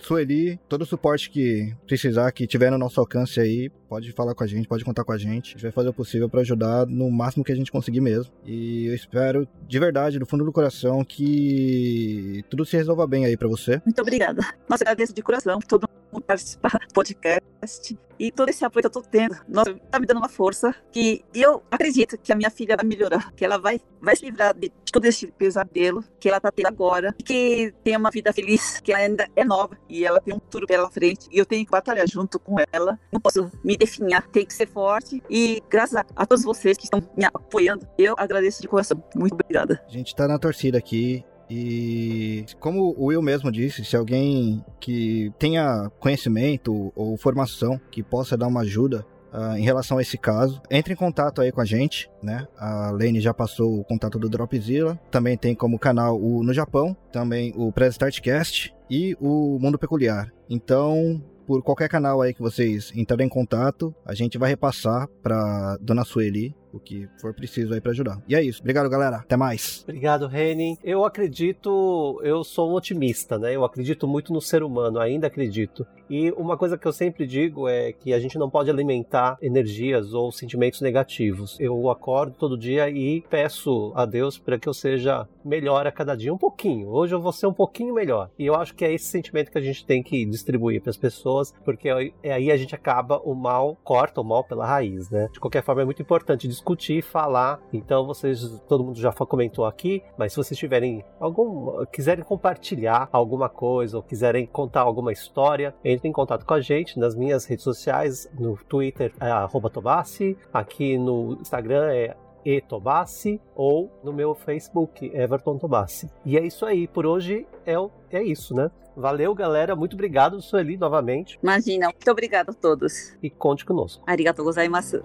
Sueli, todo o suporte que precisar, que tiver no nosso alcance aí, pode falar com a gente, pode contar com a gente. A gente vai fazer o possível para ajudar no máximo que a gente conseguir mesmo. E eu espero, de verdade, do fundo do coração, que tudo se resolva bem aí para você. Muito obrigada. Nossa, agradeço de coração todo participar do podcast e todo esse apoio que eu tô tendo. Nossa, tá me dando uma força que eu acredito que a minha filha vai melhorar, que ela vai, vai se livrar de todo esse pesadelo que ela tá tendo agora, que tem uma vida feliz, que ela ainda é nova e ela tem um futuro pela frente e eu tenho que batalhar junto com ela. Não posso me definhar, tem que ser forte e graças a, a todos vocês que estão me apoiando, eu agradeço de coração. Muito obrigada. A gente tá na torcida aqui e como o Will mesmo disse, se alguém que tenha conhecimento ou formação que possa dar uma ajuda uh, em relação a esse caso, entre em contato aí com a gente, né? A Lane já passou o contato do Dropzilla, também tem como canal o no Japão, também o Press Startcast e o Mundo Peculiar. Então, por qualquer canal aí que vocês entrarem em contato, a gente vai repassar para Dona Sueli o que for preciso aí para ajudar. E é isso. Obrigado, galera. Até mais. Obrigado, Reni. Eu acredito, eu sou um otimista, né? Eu acredito muito no ser humano, ainda acredito. E uma coisa que eu sempre digo é que a gente não pode alimentar energias ou sentimentos negativos. Eu acordo todo dia e peço a Deus para que eu seja melhor a cada dia, um pouquinho. Hoje eu vou ser um pouquinho melhor. E eu acho que é esse sentimento que a gente tem que distribuir para as pessoas, porque aí a gente acaba o mal, corta o mal pela raiz, né? De qualquer forma é muito importante discutir, falar. Então vocês, todo mundo já comentou aqui, mas se vocês tiverem algum, quiserem compartilhar alguma coisa ou quiserem contar alguma história, entre em contato com a gente nas minhas redes sociais, no Twitter é @tobassi, aqui no Instagram é etobassi ou no meu Facebook Everton Tobassi. E é isso aí, por hoje é, é isso, né? Valeu, galera. Muito obrigado, Sueli, novamente. Imagina, muito obrigado a todos. E conte conosco. Arigatou gozaimasu.